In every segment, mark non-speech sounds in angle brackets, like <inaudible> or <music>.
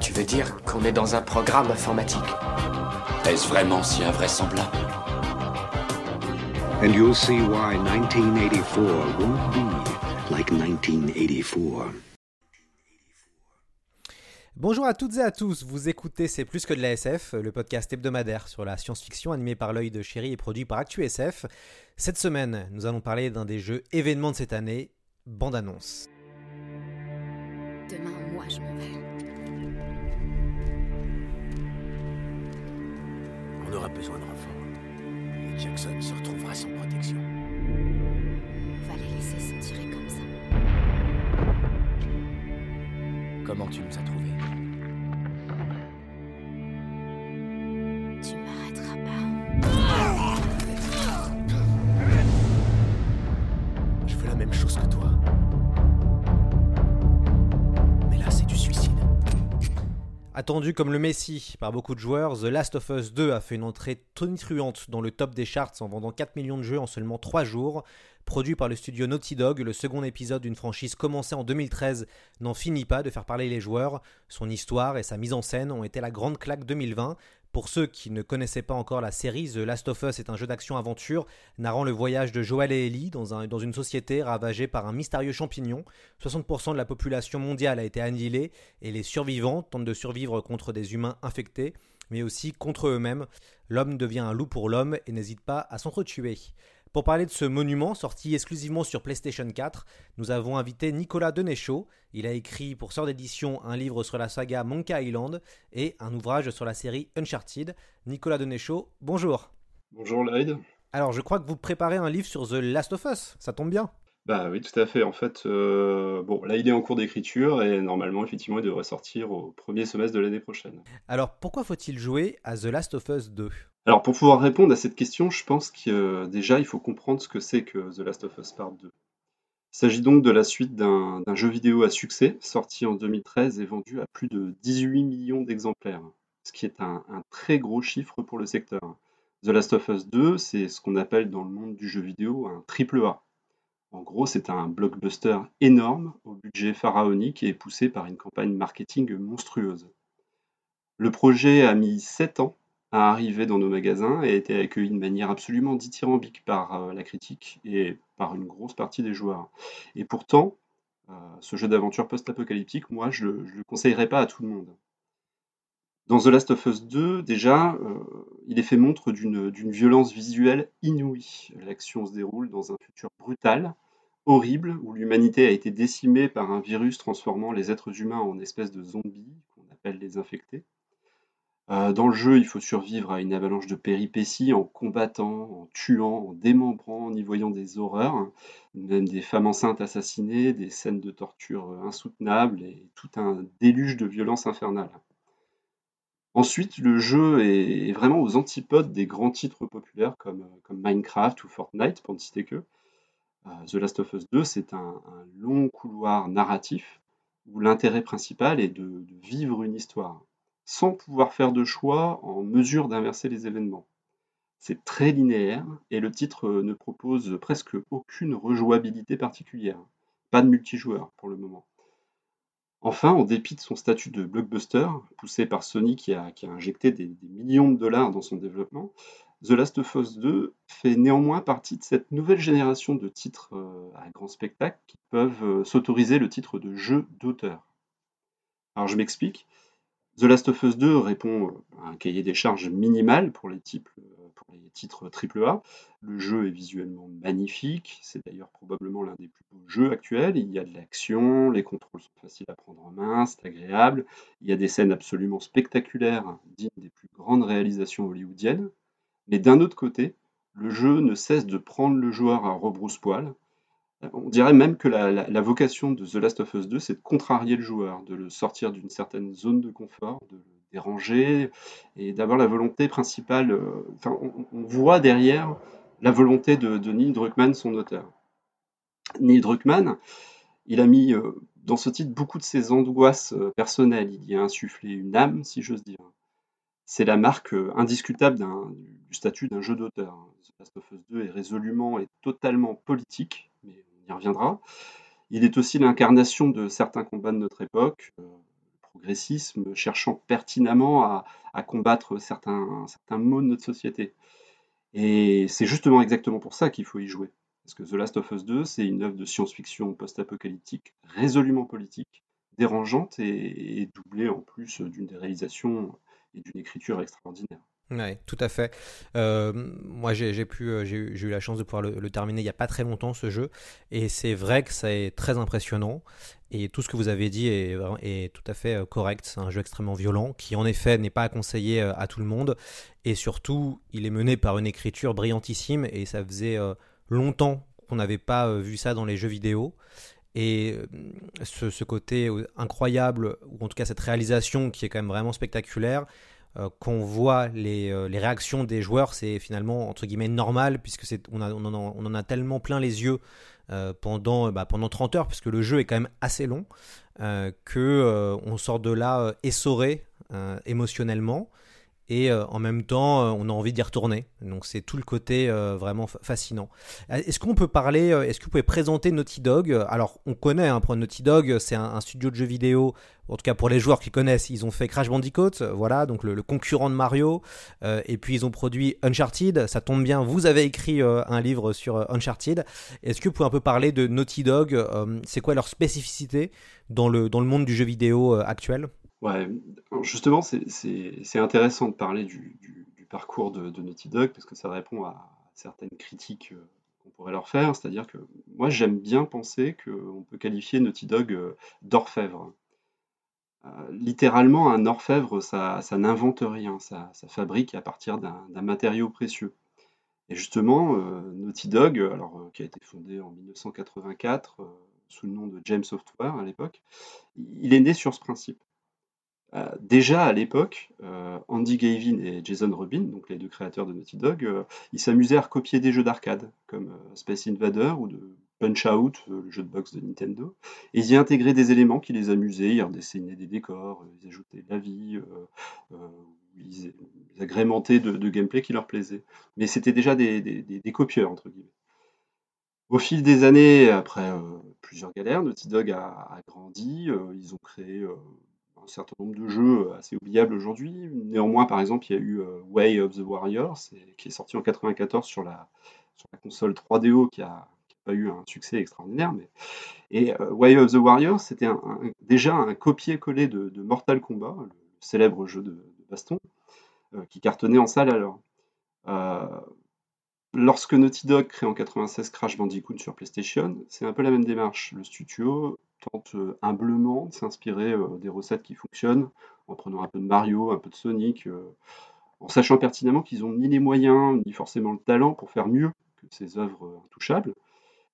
Tu veux dire qu'on est dans un programme informatique Est-ce vraiment si invraisemblable And you'll see why 1984 won't be like 1984. Bonjour à toutes et à tous, vous écoutez C'est plus que de la SF, le podcast hebdomadaire sur la science-fiction animé par l'œil de chéri et produit par ActuSF. Cette semaine, nous allons parler d'un des jeux événements de cette année, Bande Annonce. Demain, moi, je m'en vais. On aura besoin de renfort. Et Jackson se retrouvera sans protection. On va les laisser s'en tirer comme ça. Comment tu nous as trouvés? Attendu comme le Messi par beaucoup de joueurs, The Last of Us 2 a fait une entrée tonitruante dans le top des charts en vendant 4 millions de jeux en seulement 3 jours. Produit par le studio Naughty Dog, le second épisode d'une franchise commencée en 2013 n'en finit pas de faire parler les joueurs. Son histoire et sa mise en scène ont été la grande claque 2020. Pour ceux qui ne connaissaient pas encore la série, The Last of Us est un jeu d'action-aventure narrant le voyage de Joel et Ellie dans, un- dans une société ravagée par un mystérieux champignon. 60% de la population mondiale a été annihilée et les survivants tentent de survivre contre des humains infectés, mais aussi contre eux-mêmes. L'homme devient un loup pour l'homme et n'hésite pas à s'entretuer. Pour parler de ce monument sorti exclusivement sur PlayStation 4, nous avons invité Nicolas Denéchaud. Il a écrit pour Sœur d'édition un livre sur la saga Monkey Island et un ouvrage sur la série Uncharted. Nicolas Denéchaud, bonjour. Bonjour Lloyd. Alors, je crois que vous préparez un livre sur The Last of Us, ça tombe bien. Bah oui, tout à fait. En fait, euh, bon, là il est en cours d'écriture et normalement, effectivement, il devrait sortir au premier semestre de l'année prochaine. Alors, pourquoi faut-il jouer à The Last of Us 2 Alors, pour pouvoir répondre à cette question, je pense que euh, déjà il faut comprendre ce que c'est que The Last of Us Part 2. Il s'agit donc de la suite d'un jeu vidéo à succès, sorti en 2013 et vendu à plus de 18 millions d'exemplaires, ce qui est un, un très gros chiffre pour le secteur. The Last of Us 2, c'est ce qu'on appelle dans le monde du jeu vidéo un triple A. En gros, c'est un blockbuster énorme au budget pharaonique et poussé par une campagne marketing monstrueuse. Le projet a mis 7 ans à arriver dans nos magasins et a été accueilli de manière absolument dithyrambique par euh, la critique et par une grosse partie des joueurs. Et pourtant, euh, ce jeu d'aventure post-apocalyptique, moi, je ne le conseillerais pas à tout le monde. Dans The Last of Us 2, déjà, euh, il est fait montre d'une violence visuelle inouïe. L'action se déroule dans un futur brutal, horrible, où l'humanité a été décimée par un virus transformant les êtres humains en espèces de zombies, qu'on appelle les infectés. Euh, dans le jeu, il faut survivre à une avalanche de péripéties en combattant, en tuant, en démembrant, en y voyant des horreurs, même des femmes enceintes assassinées, des scènes de torture insoutenables et tout un déluge de violence infernale. Ensuite, le jeu est vraiment aux antipodes des grands titres populaires comme, euh, Minecraft ou Fortnite, pour ne citer que. Euh, The Last of Us 2, c'est un, long couloir narratif où l'intérêt principal est de, de vivre une histoire, sans pouvoir faire de choix en mesure d'inverser les événements. C'est très linéaire et le titre euh, ne propose presque aucune rejouabilité particulière. Pas de multijoueur pour le moment. Enfin, en dépit de son statut de blockbuster, poussé par Sony qui a, injecté des, des millions de dollars dans son développement, The Last of Us 2 fait néanmoins partie de cette nouvelle génération de titres euh, à grand spectacle qui peuvent euh, s'autoriser le titre de jeu d'auteur. Alors je m'explique. The Last of Us 2 répond euh, à un cahier des charges minimal pour les, types, les titres AAA. Le jeu est visuellement magnifique, c'est d'ailleurs probablement l'un des plus beaux jeux actuels. Il y a de l'action, les contrôles sont faciles à prendre en main, c'est agréable. Il y a des scènes absolument spectaculaires, dignes des plus grandes réalisations hollywoodiennes. Mais d'un autre côté, le jeu ne cesse de prendre le joueur à rebrousse-poil, On dirait même que la, la- la vocation de The Last of Us 2, c'est de contrarier le joueur, de le sortir d'une certaine zone de confort, de le déranger, et d'avoir la volonté principale. euh, Enfin, on, voit derrière la volonté de, de Neil Druckmann, son auteur. Neil Druckmann, il a mis euh, dans ce titre beaucoup de ses angoisses euh, personnelles. Il y a insufflé une âme, si j'ose dire. C'est la marque indiscutable du statut d'un jeu d'auteur. The Last of Us 2 est résolument et totalement politique, mais on y reviendra. Il est aussi l'incarnation de certains combats de notre époque, progressisme cherchant pertinemment à, combattre certains, certains maux de notre société. Et c'est justement exactement pour ça qu'il faut y jouer. Parce que The Last of Us 2, c'est une œuvre de science-fiction post-apocalyptique, résolument politique, dérangeante et, et doublée en plus d'une des réalisations et d'une écriture extraordinaire. Ouais, tout à fait. Euh, moi, j'ai pu, euh, j'ai eu la chance de pouvoir le, terminer il n'y a pas très longtemps, ce jeu. Et c'est vrai que ça est très impressionnant. Et tout ce que vous avez dit est, tout à fait euh, correct. C'est un jeu extrêmement violent qui, en effet, n'est pas à conseiller à tout le monde. Et surtout, il est mené par une écriture brillantissime. Et ça faisait longtemps qu'on n'avait pas vu ça dans les jeux vidéo. Et ce, côté incroyable, ou en tout cas cette réalisation qui est quand même vraiment spectaculaire, euh, qu'on voit les, euh, les réactions des joueurs, c'est finalement entre guillemets normal, puisque on, en a, tellement plein les yeux euh, pendant, bah, pendant 30 heures, puisque le jeu est quand même assez long, que on sort de là essoré émotionnellement. Et euh, en même temps, euh, on a envie d'y retourner. Donc c'est tout le côté euh, vraiment fa- fascinant. Est-ce qu'on peut parler, est-ce que vous pouvez présenter Naughty Dog? Alors on connaît, hein, pour Naughty Dog, c'est un, studio de jeux vidéo en tout cas pour les joueurs qui connaissent, ils ont fait Crash Bandicoot, voilà, donc le, concurrent de Mario, et puis ils ont produit Uncharted, ça tombe bien, vous avez écrit un livre sur Uncharted, est-ce que vous pouvez un peu parler de Naughty Dog, c'est quoi leur spécificité dans le, dans le monde du jeu vidéo actuel? Ouais, justement, c'est intéressant de parler du, parcours de, Naughty Dog parce que ça répond à certaines critiques euh, qu'on pourrait leur faire. C'est-à-dire que moi, j'aime bien penser qu'on peut qualifier Naughty Dog euh, d'orfèvre. Euh, littéralement, un orfèvre, ça, ça n'invente rien, ça, ça fabrique à partir d'un matériau précieux. Et justement, Naughty Dog, alors, qui a été fondé en 1984 euh, sous le nom de James Software à l'époque, il est né sur ce principe. Euh, déjà à l'époque, euh, Andy Gavin et Jason Rubin, donc les deux créateurs de Naughty Dog, euh, ils s'amusaient à recopier des jeux d'arcade comme Space Invader ou de Punch Out, le jeu de boxe de Nintendo, et ils y intégraient des éléments qui les amusaient, ils redessinaient des décors, ils ajoutaient de la vie, ils, agrémentaient de, de gameplay qui leur plaisait. Mais c'était déjà des, des- copieurs, entre guillemets. Au fil des années, après plusieurs galères, Naughty Dog a, grandi, ils ont créé un certain nombre de jeux assez oubliables aujourd'hui. Néanmoins, par exemple, il y a eu euh, Way of the Warriors, qui est sorti en 94 sur la, console 3DO, qui a, qui a pas eu un succès extraordinaire. Mais... Et euh, Way of the Warriors, c'était déjà un copier-coller de, Mortal Kombat, le célèbre jeu de, baston, euh, qui cartonnait en salle alors. Euh, Lorsque Naughty Dog crée en 96 Crash Bandicoot sur PlayStation, c'est un peu la même démarche. Le studio tente euh, humblement de s'inspirer euh, des recettes qui fonctionnent, en prenant un peu de Mario, un peu de Sonic, euh, en sachant pertinemment qu'ils n'ont ni les moyens, ni forcément le talent pour faire mieux que ces œuvres intouchables.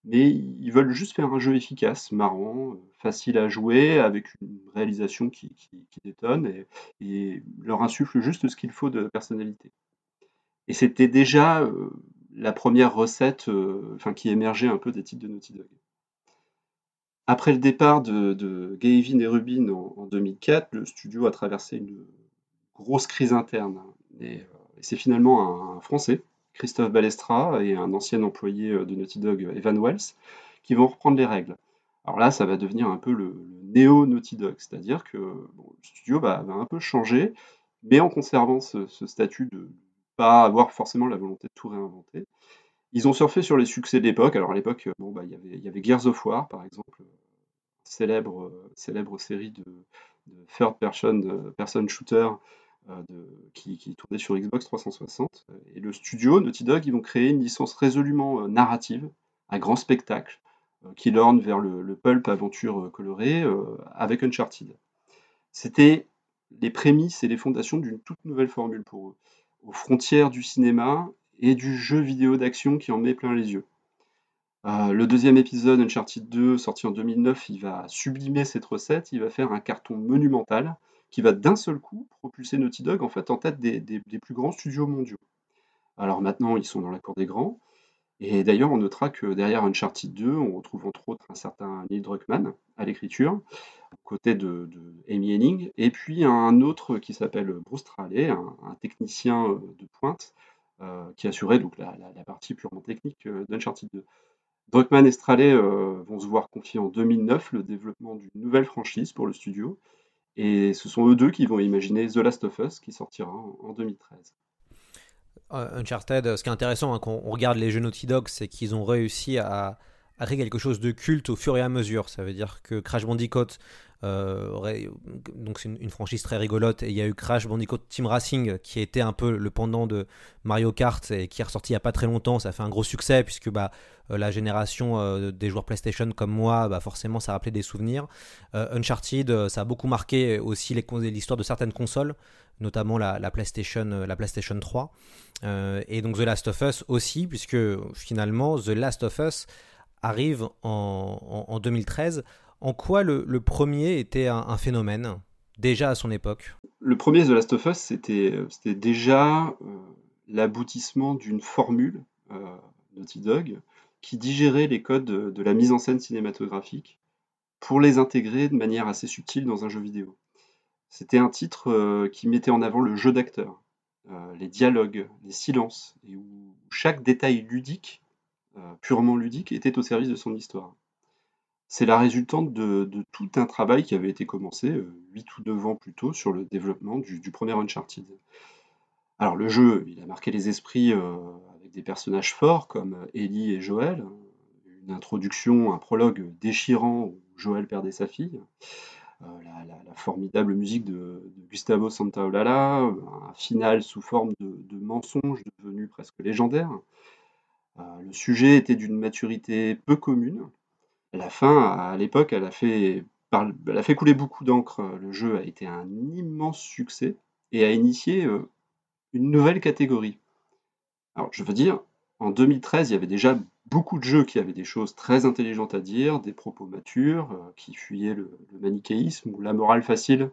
Mais ils veulent juste faire un jeu efficace, marrant, facile à jouer, avec une réalisation qui, qui- détonne, et, et leur insuffle juste ce qu'il faut de personnalité. Et c'était déjà la première recette enfin, qui émergeait un peu des titres de Naughty Dog. Après le départ de, de Gavin et Rubin en, en 2004, le studio a traversé une grosse crise interne. Et, euh, et c'est finalement un, Français, Christophe Balestra, et un ancien employé euh, de Naughty Dog, Evan Wells, qui vont reprendre les règles. Alors là, ça va devenir un peu le, le néo-Naughty Dog, c'est-à-dire que le studio va, un peu changer, mais en conservant ce, statut de pas avoir forcément la volonté de tout réinventer. Ils ont surfé sur les succès de l'époque. Alors à l'époque, euh, bon, bah, il y avait- il y avait Gears of War, par exemple, euh, célèbre, euh, célèbre série de, de third person, shooter euh, qui, tournait sur Xbox 360. Et le studio, Naughty Dog, ils vont créer une licence résolument euh, narrative, un grand spectacle, qui l'orne vers le, le pulp aventure colorée avec Uncharted. C'était les prémices et les fondations d'une toute nouvelle formule pour eux, aux frontières du cinéma et du jeu vidéo d'action qui en met plein les yeux. Euh, le deuxième épisode, Uncharted 2, sorti en 2009, il va sublimer cette recette, il va faire un carton monumental qui va d'un seul coup propulser Naughty Dog en fait en tête des, plus grands studios mondiaux. Alors maintenant, ils sont dans la cour des grands. Et d'ailleurs, on notera que derrière Uncharted 2, on retrouve entre autres un certain Neil Druckmann à l'écriture, aux côtés de, Amy Henning, et puis un autre qui s'appelle Bruce Straley, un, technicien euh, de pointe, euh, qui assurait donc la, partie purement technique d'Uncharted 2. Druckmann et Straley euh, vont se voir confier en 2009 le développement d'une nouvelle franchise pour le studio, et ce sont eux deux qui vont imaginer The Last of Us, qui sortira en, en 2013. Euh, Uncharted, ce qui est intéressant hein, quand on regarde les jeux Naughty Dog, c'est qu'ils ont réussi à, créer quelque chose de culte au fur et à mesure. Ça veut dire que Crash Bandicoot, euh, donc c'est une, franchise très rigolote, et il y a eu Crash Bandicoot Team Racing qui était un peu le pendant de Mario Kart et qui est ressorti il n'y a pas très longtemps. Ça a fait un gros succès puisque bah, euh, la génération euh, des joueurs PlayStation comme moi, bah, forcément, ça rappelait des souvenirs. Euh, Uncharted, euh, ça a beaucoup marqué aussi l'histoire de certaines consoles, notamment la, la PlayStation, euh, la PlayStation 3. Euh, et donc The Last of Us aussi, puisque finalement The Last of Us arrive en 2013. En quoi le, premier était un, phénomène, déjà à son époque? Le premier The Last of Us, c'était c'était déjà euh, l'aboutissement d'une formule euh, Naughty Dog qui digérait les codes de, de la mise en scène cinématographique pour les intégrer de manière assez subtile dans un jeu vidéo. C'était un titre euh, qui mettait en avant le jeu d'acteur, euh, les dialogues, les silences, et où chaque détail ludique, euh, purement ludique, était au service de son histoire. C'est la résultante de, tout un travail qui avait été commencé euh, 8 ou 9 ans plus tôt sur le développement du, premier Uncharted. Alors le jeu, il a marqué les esprits euh, avec des personnages forts comme euh, Ellie et Joël, une introduction, un prologue déchirant où Joël perdait sa fille, euh, la, formidable musique de, Gustavo Santaolalla, un final sous forme de, de mensonge devenu presque légendaire. Le sujet était d'une maturité peu commune. La fin, à l'époque, elle a fait, couler beaucoup d'encre. Le jeu a été un immense succès et a initié euh, une nouvelle catégorie. Alors, je veux dire, en 2013, il y avait déjà beaucoup de jeux qui avaient des choses très intelligentes à dire, des propos matures, euh, qui fuyaient le, manichéisme ou la morale facile,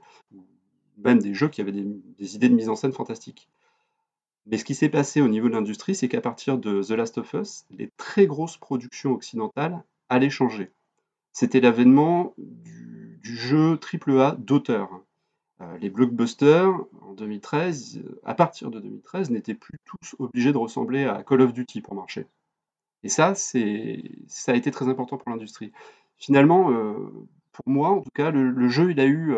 même des jeux qui avaient des, des idées de mise en scène fantastiques. Mais ce qui s'est passé au niveau de l'industrie, c'est qu'à partir de The Last of Us, les très grosses productions occidentales allaient changer. C'était l'avènement du, jeu AAA d'auteur. Euh, les blockbusters, en 2013, euh, à partir de 2013, n'étaient plus tous obligés de ressembler à Call of Duty pour marcher. Et ça, c'est, ça a été très important pour l'industrie. Finalement, euh, pour moi, en tout cas, le jeu, il a eu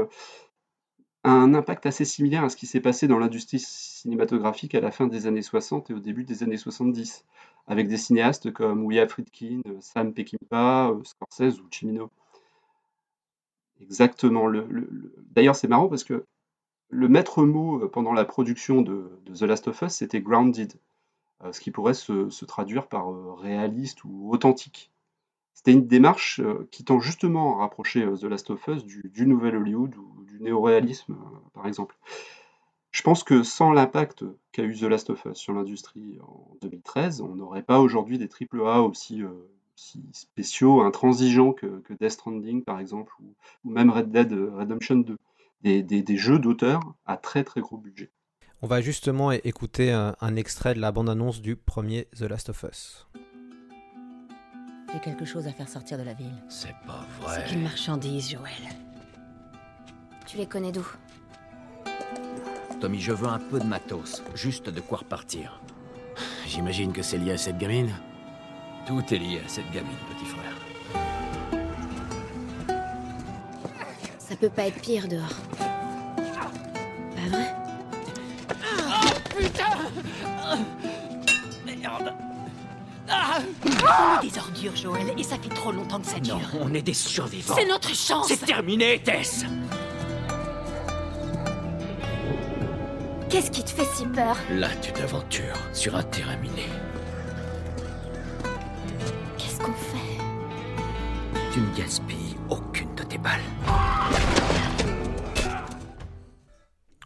euh, un impact assez similaire à ce qui s'est passé dans l'industrie cinématographique à la fin des années 60 et au début des années 70, avec des cinéastes comme William Friedkin, Sam Peckinpah, Scorsese ou Cimino. Exactement. Le, le- le- D'ailleurs, c'est marrant parce que le maître mot euh, pendant la production de, The Last of Us, c'était grounded, euh, ce qui pourrait se, traduire par euh, réaliste ou authentique. C'était une démarche qui tend justement à rapprocher The Last of Us du, du nouvel Hollywood ou du néoréalisme, euh, par exemple. Je pense que sans l'impact qu'a eu The Last of Us sur l'industrie en 2013, on n'aurait pas aujourd'hui des AAA aussi, euh, aussi spéciaux, intransigeants que, que Death Stranding, par exemple, ou, ou même Red Dead Redemption 2. Des, des- des jeux d'auteurs à très très gros budget. On va justement écouter un, un extrait de la bande-annonce du premier The Last of Us. J'ai quelque chose à faire sortir de la ville. C'est pas C'est vrai. une marchandise, Joël. Tu les connais d'où Tommy, je veux un peu de matos, juste de quoi repartir. J'imagine que c'est lié à cette gamine Tout est lié à cette gamine, petit frère. Ça peut pas être pire dehors. Pas vrai Merde On est des ordures, Joël, et ça fait trop longtemps que ça dure. Non, on est des survivants. C'est notre chance C'est terminé, Tess Qu'est-ce qui te fait si peur Là, tu t'aventures sur un terrain miné. Qu'est-ce qu'on fait Tu ne gaspilles aucune de tes balles.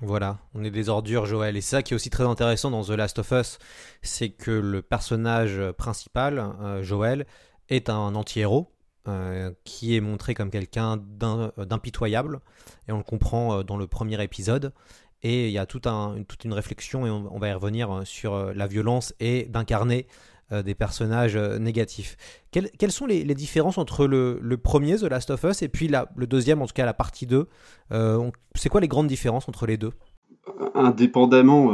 Voilà, on est des ordures, Joël. Et c'est ça qui est aussi très intéressant dans The Last of Us, c'est que le personnage principal, euh, Joël, est un anti-héros. euh, qui est montré comme quelqu'un d'im- d'impitoyable, et on le comprend euh, dans le premier épisode. Et il y a toute une réflexion, et on, va y revenir, euh, sur euh, la violence et d'incarner euh, des personnages négatifs. Quelles, sont les, différences entre le, premier, The Last of Us, et puis le deuxième, en tout cas la partie 2 Euh, on- C'est quoi les grandes différences entre les deux? Indépendamment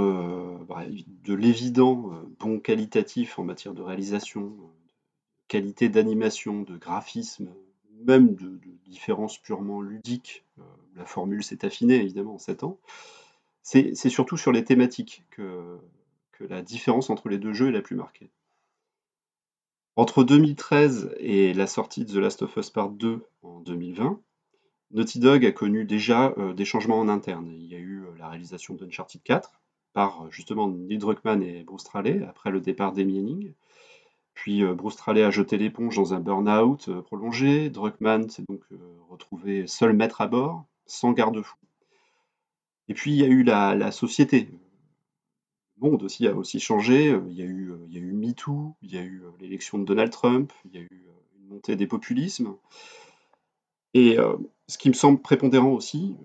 bah, de l'évident bon qualitatif en matière de réalisation, qualité d'animation, de graphisme, même de, de différences purement ludiques, la formule s'est affinée évidemment en 7 ans, c'est surtout sur les thématiques que, la différence entre les deux jeux est la plus marquée. Entre 2013 et la sortie de The Last of Us Part 2 en 2020, Naughty Dog a connu déjà euh, des changements en interne. Il y a eu euh, la réalisation d'Uncharted 4 par euh, justement Neil Druckmann et Bruce Straley après le départ d'Amy. Puis Bruce Straley a jeté l'éponge dans un burn-out prolongé. Druckmann s'est donc retrouvé seul maître à bord, sans garde-fou. Et puis il y a eu la, société. Le monde aussi a aussi changé. Euh, Il y a eu, euh, il y a eu MeToo, il y a eu euh, l'élection de Donald Trump, il y a eu une montée des populismes. Et ce qui me semble prépondérant aussi,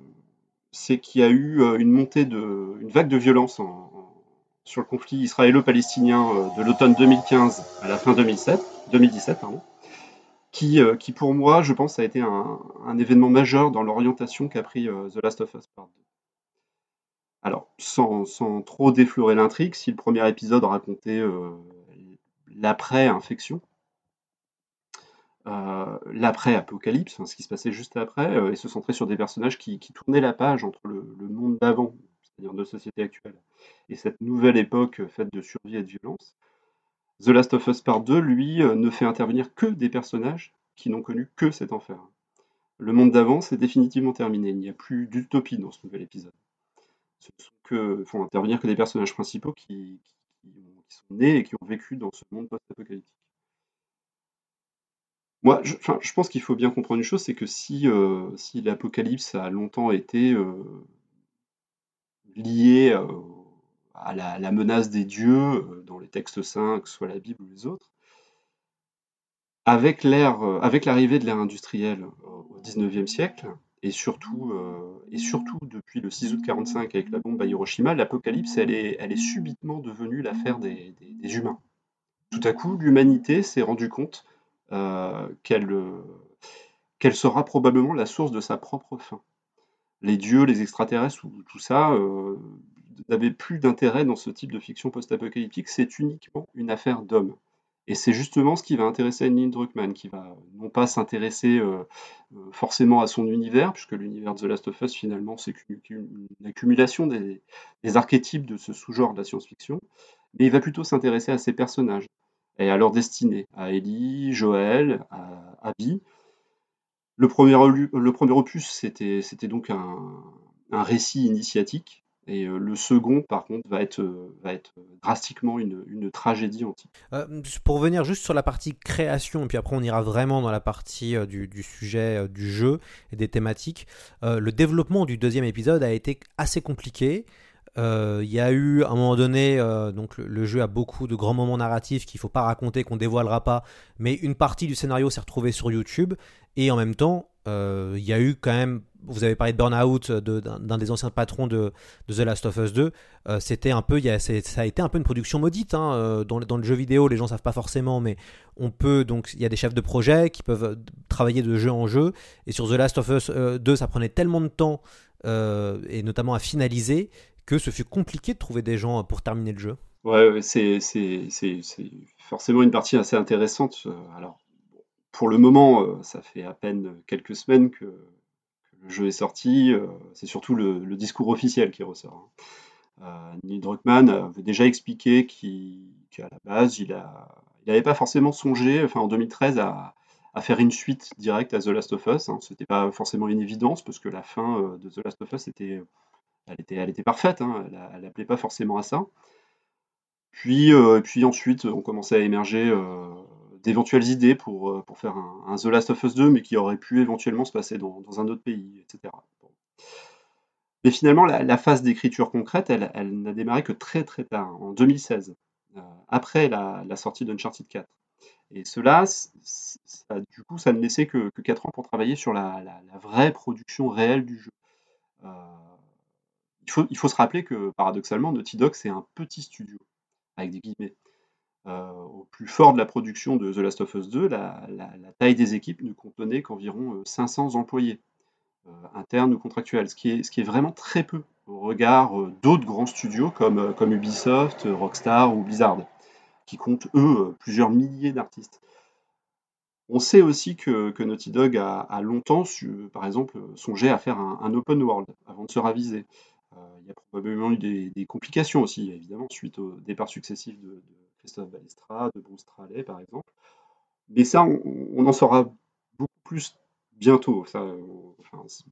c'est qu'il y a eu une montée de, une vague de violence en- en- sur le conflit israélo-palestinien de l'automne 2015 à la fin 2007, 2017, pardon, qui, qui pour moi, je pense, a été un, un événement majeur dans l'orientation qu'a pris The Last of Us Part 2. Alors, sans, trop déflorer l'intrigue, si le premier épisode racontait euh, l'après-infection, euh, l'après-apocalypse, hein, ce qui se passait juste après, euh, et se centrait sur des personnages qui, tournaient la page entre le, monde d'avant, c'est-à-dire de société actuelle, et cette nouvelle époque faite de survie et de violence. The Last of Us Part 2, lui, ne fait intervenir que des personnages qui n'ont connu que cet enfer. Le monde d'avant, c'est définitivement terminé. Il n'y a plus d'utopie dans ce nouvel épisode. Ce sont que, intervenir que des personnages principaux qui, qui ont- qui sont nés et qui ont vécu dans ce monde post-apocalyptique. Moi, je, je pense qu'il faut bien comprendre une chose, c'est que si, euh, si l'apocalypse a longtemps été euh, lié euh, à la, menace des dieux dans les textes saints, que ce soit la Bible ou les autres, avec avec l'arrivée de l'ère industrielle au XIXe siècle, et surtout, euh, et surtout depuis le 6 août 45 avec la bombe à Hiroshima, l'apocalypse, elle est, subitement devenue l'affaire des, humains. Tout à coup, l'humanité s'est rendue compte euh, qu'elle euh, qu'elle sera probablement la source de sa propre fin. Les dieux, les extraterrestres, ou tout ça, n'avaient plus d'intérêt dans ce type de fiction post-apocalyptique. C'est uniquement une affaire d'hommes. Et c'est justement ce qui va intéresser Neil Druckmann, qui va non pas s'intéresser euh, euh, forcément à son univers, puisque l'univers de The Last of Us, finalement, c'est une accumulation des, archétypes de ce sous-genre de la science-fiction, mais il va plutôt s'intéresser à ses personnages et à leur destinée, à Ellie, Joël, à Abby. Le premier, opus, c'était donc un récit initiatique, et euh, le second, par contre, va être, euh, va être drastiquement une, une tragédie antique. Euh, pour revenir juste sur la partie création, et puis après on ira vraiment dans la partie euh, du, du sujet euh, du jeu et des thématiques, euh, le développement du deuxième épisode a été assez compliqué. Euh, Il y a eu à un moment donné, euh, donc le, jeu a beaucoup de grands moments narratifs qu'il faut pas raconter, qu'on dévoilera pas, mais une partie du scénario s'est retrouvée sur YouTube, et en même temps, euh, il y a eu quand même, vous avez parlé de Burnout, d'un des anciens patrons de, The Last of Us 2, euh, c'était un peu, ça a été un peu une production maudite hein, dans, le- jeu vidéo. Les gens savent pas forcément, mais on peut donc il y a des chefs de projet qui peuvent travailler de jeu en jeu. Et sur The Last of Us euh, 2, ça prenait tellement de temps et notamment à finaliser que ce fut compliqué de trouver des gens pour terminer le jeu. Ouais, c'est forcément une partie assez intéressante. Euh, Alors, pour le moment, euh, ça fait à peine quelques semaines que, le jeu est sorti. euh, C'est surtout le, discours officiel qui ressort. hein. Neil Druckmann avait déjà expliqué qu'à la base, il n'avait pas forcément songé, enfin en 2013, à, faire une suite directe à The Last of Us. Hein. C'était pas forcément une évidence parce que la fin de The Last of Us était, elle était, parfaite. Hein. Elle n'appelait pas forcément à ça. Puis, euh, puis ensuite, on commençait à émerger euh, d'éventuelles idées pour, euh, faire un, The Last of Us 2, mais qui aurait pu éventuellement se passer dans, un autre pays, etc. Mais finalement, la, phase d'écriture concrète, elle, n'a démarré que très très tard, en 2016, euh, après la, sortie d'Uncharted 4. Et cela, du coup, ça ne laissait que, que 4 ans pour travailler sur la, vraie production réelle du jeu. Il, faut, se rappeler que, paradoxalement, Naughty Dog, c'est un petit studio, avec des guillemets. Euh, au plus fort de la production de The Last of Us 2, la, taille des équipes ne contenait qu'environ 500 employés, internes ou contractuels, ce qui, est, vraiment très peu au regard d'autres grands studios comme, comme Ubisoft, Rockstar ou Blizzard qui comptent, eux, plusieurs milliers d'artistes. On sait aussi que, Naughty Dog a, longtemps, par exemple, songé à faire un, open world avant de se raviser. Euh, y a probablement eu des, complications aussi, évidemment, suite au départ successif de, Christophe Balestra, de Bruce Straley, par exemple. Mais ça, on, en saura beaucoup plus bientôt.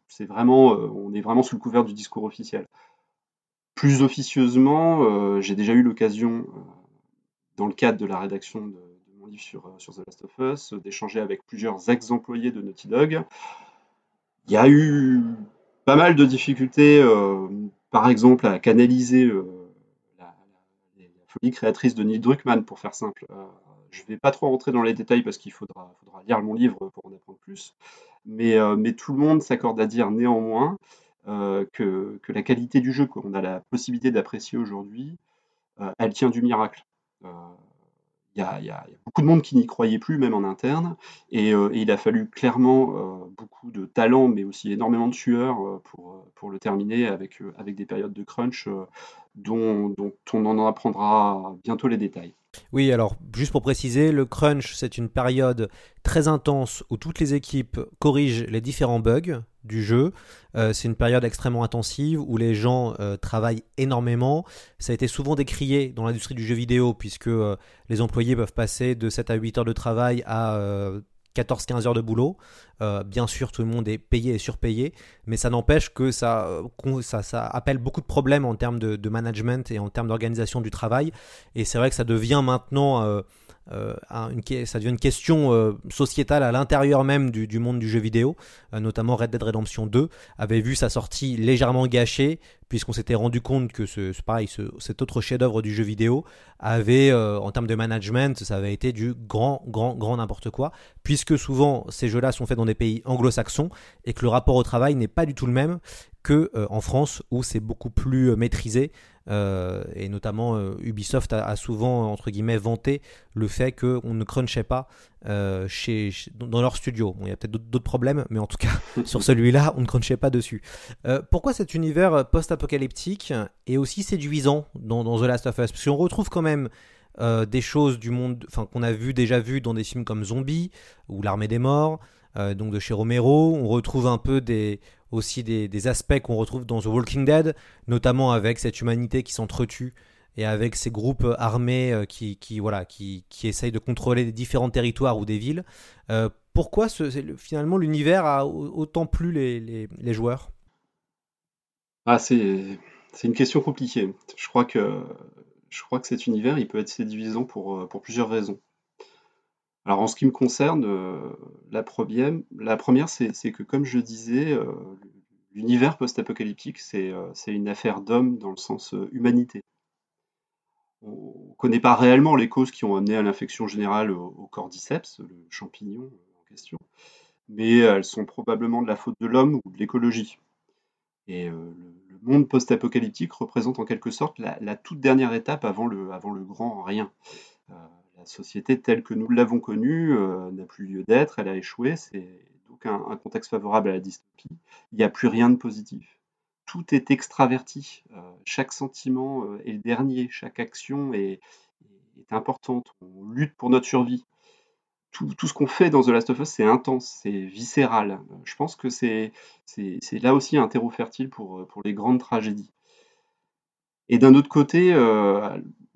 c'est vraiment, euh, on est vraiment sous le couvert du discours officiel. Plus officieusement, euh, j'ai déjà eu l'occasion dans le cadre de la rédaction de, mon livre sur, euh, sur, The Last of Us, d'échanger avec plusieurs ex-employés de Naughty Dog. Il y a eu pas mal de difficultés, euh, par exemple, à canaliser euh, la, folie créatrice de Neil Druckmann, pour faire simple. je ne vais pas trop rentrer dans les détails parce qu'il faudra, lire mon livre pour en apprendre plus. Mais, mais tout le monde s'accorde à dire néanmoins que, la qualité du jeu qu'on a la possibilité d'apprécier aujourd'hui, elle tient du miracle. Euh, il y, a, beaucoup de monde qui n'y croyait plus, même en interne, et, euh, il a fallu clairement euh, beaucoup de talent, mais aussi énormément de sueur pour, pour le terminer avec des périodes de crunch dont, on en apprendra bientôt les détails. Oui, alors juste pour préciser, le crunch, c'est une période très intense où toutes les équipes corrigent les différents bugs du jeu. Euh, c'est une période extrêmement intensive où les gens euh, travaillent énormément. Ça a été souvent décrié dans l'industrie du jeu vidéo puisque euh, les employés peuvent passer de 7 à 8 heures de travail à 14-15 heures de boulot. bien sûr, tout le monde est payé et surpayé, mais ça n'empêche que ça, ça, appelle beaucoup de problèmes en termes de, de management et en termes d'organisation du travail. Et c'est vrai que ça devient maintenant euh, une, ça devient une question euh, sociétale à l'intérieur même du, monde du jeu vidéo, euh, notamment Red Dead Redemption 2 avait vu sa sortie légèrement gâchée puisqu'on s'était rendu compte que ce, pareil, cet autre chef-d'œuvre du jeu vidéo avait, en termes de management, ça avait été du grand, grand, grand n'importe quoi, puisque souvent ces jeux-là sont faits dans des pays anglo-saxons et que le rapport au travail n'est pas du tout le même que en France où c'est beaucoup plus maîtrisé euh, et notamment euh, Ubisoft a, souvent entre guillemets vanté le fait qu'on ne crunchait pas euh, chez, dans leur studio. il y a peut-être d'autres problèmes, mais en tout cas <laughs> sur celui-là, on ne crunchait pas dessus. pourquoi cet univers post-apocalyptique est aussi séduisant dans, The Last of Us? Parce qu'on retrouve quand même des choses du monde, enfin qu'on a vu déjà vu dans des films comme Zombie ou L'Armée des Morts. Donc de chez Romero, on retrouve un peu aussi des, aspects qu'on retrouve dans The Walking Dead, notamment avec cette humanité qui s'entretue et avec ces groupes armés euh, qui, voilà, qui, essayent de contrôler des différents territoires ou des villes. Euh, pourquoi finalement l'univers a autant plu les, les, les joueurs? Ah, c'est, une question compliquée. Je crois que, je crois que cet univers il peut être séduisant pour, pour plusieurs raisons. Alors en ce qui me concerne, euh, la première, c'est que comme je disais, euh, l'univers post-apocalyptique, euh, c'est une affaire d'homme dans le sens humanité. On ne connaît pas réellement les causes qui ont amené à l'infection générale au, cordyceps, le champignon en question, mais elles sont probablement de la faute de l'homme ou de l'écologie. Et le, monde post-apocalyptique représente en quelque sorte la, toute dernière étape avant le grand rien la société telle que nous l'avons connue euh, n'a plus lieu d'être, elle a échoué, c'est donc un, contexte favorable à la dystopie. Il n'y a plus rien de positif. Tout est extraverti, euh, chaque sentiment euh, est le dernier, chaque action est, importante, on lutte pour notre survie. Tout, ce qu'on fait dans The Last of Us, c'est intense, c'est viscéral. Je pense que c'est là aussi un terreau fertile pour, pour les grandes tragédies. Et d'un autre côté,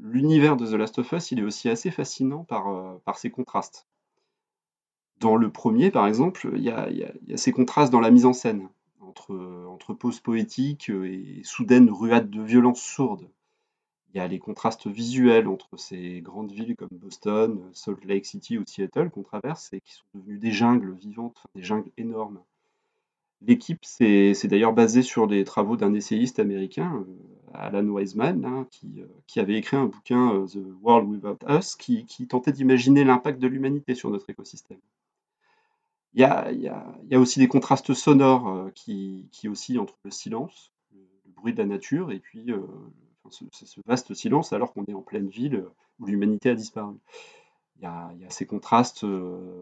l'univers de The Last of Us, il est aussi assez fascinant par, euh, ses contrastes. Dans le premier, par exemple, il y, a, ces contrastes dans la mise en scène, entre, entre poses poétiques et soudaines ruades de violence sourde. Il y a les contrastes visuels entre ces grandes villes comme Boston, Salt Lake City ou Seattle qu'on traverse et qui sont devenues des jungles vivantes, des jungles énormes. L'équipe s'est d'ailleurs basée sur des travaux d'un essayiste américain, euh, Alan Wiseman, hein, qui, qui, avait écrit un bouquin, The World Without Us, qui, tentait d'imaginer l'impact de l'humanité sur notre écosystème. Il y a, aussi des contrastes sonores qui, qui oscillent entre le silence, le, bruit de la nature, et puis ce, vaste silence alors qu'on est en pleine ville où l'humanité a disparu. Il y a, ces contrastes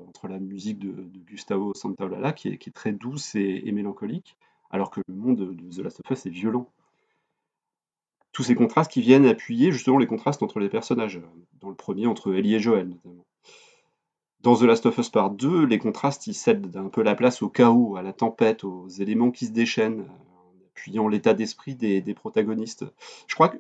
entre la musique de, de Gustavo Santaolalla qui est, qui est très douce et, et mélancolique, alors que le monde de The Last of Us est violent. Tous ces contrastes qui viennent appuyer justement les contrastes entre les personnages, dans le premier entre Ellie et Joel notamment. Dans The Last of Us Part 2, les contrastes ils cèdent un peu la place au chaos, à la tempête, aux éléments qui se déchaînent, en appuyant l'état d'esprit des, protagonistes. Je crois que,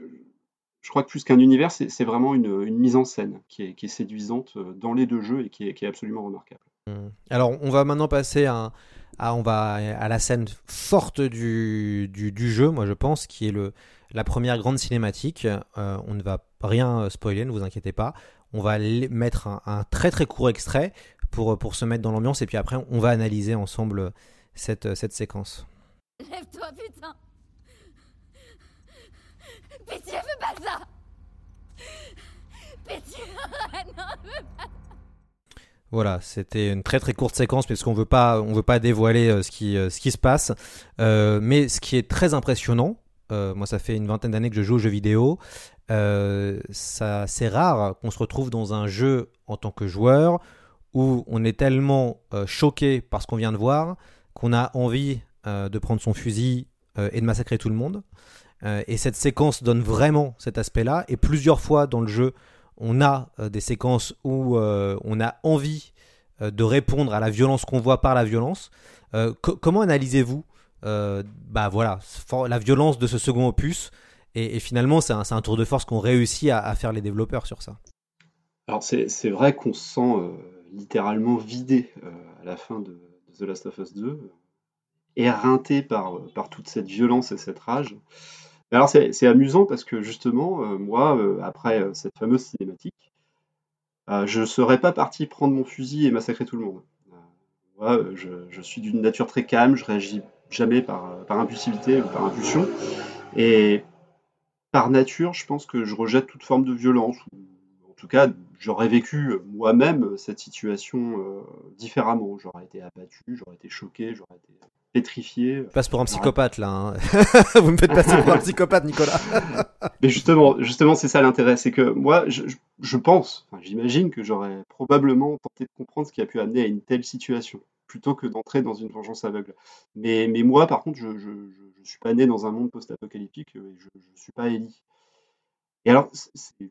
je crois que plus qu'un univers, c'est vraiment une, mise en scène qui est, séduisante dans les deux jeux et qui est, absolument remarquable. Mmh. Alors, on va maintenant passer à, à, on va à la scène forte du, du, jeu, moi je pense, qui est le, la première grande cinématique. Euh, on ne va rien spoiler, ne vous inquiétez pas. On va mettre un, un très très court extrait pour, pour se mettre dans l'ambiance et puis après on va analyser ensemble cette, cette séquence. Lève-toi, putain Pitié, fais pas ça Pitié <laughs> Non, fais pas voilà, c'était une très très courte séquence parce qu'on veut pas, on veut pas dévoiler euh, ce qui, euh, ce qui se passe. Euh, mais ce qui est très impressionnant, euh, moi ça fait une vingtaine d'années que je joue aux jeux vidéo, euh, c'est rare qu'on se retrouve dans un jeu en tant que joueur où on est tellement euh, choqué par ce qu'on vient de voir qu'on a envie de prendre son fusil et de massacrer tout le monde. et cette séquence donne vraiment cet aspect-là. Et plusieurs fois dans le jeu, on a euh, des séquences où euh, on a envie euh, de répondre à la violence qu'on voit par la violence. comment analysez-vous bah voilà, la violence de ce second opus et, finalement, c'est un, tour de force qu'on réussit à, faire les développeurs sur ça. Alors, c'est vrai qu'on se sent euh, littéralement vidé euh, à la fin de, The Last of Us 2, éreinté par, par toute cette violence et cette rage. Alors c'est amusant parce que justement, euh, moi, euh, après euh, cette fameuse cinématique, euh, je ne serais pas parti prendre mon fusil et massacrer tout le monde. moi, je, je, suis d'une nature très calme, je réagis jamais par, par impulsivité ou par impulsion. Et par nature, je pense que je rejette toute forme de violence. En tout cas, j'aurais vécu moi-même cette situation euh, différemment. J'aurais été abattu, j'aurais été choqué, j'aurais été pétrifié. Passe pour un psychopathe là. Hein. <laughs> Vous me faites passer pour un psychopathe, Nicolas. <laughs> Mais justement, justement, c'est ça l'intérêt, c'est que moi, je, je pense, enfin, j'imagine que j'aurais probablement tenté de comprendre ce qui a pu amener à une telle situation, plutôt que d'entrer dans une vengeance aveugle. Mais, moi, par contre, je, je, suis pas né dans un monde post-apocalyptique, et je, je suis pas Ellie. Et alors, c'est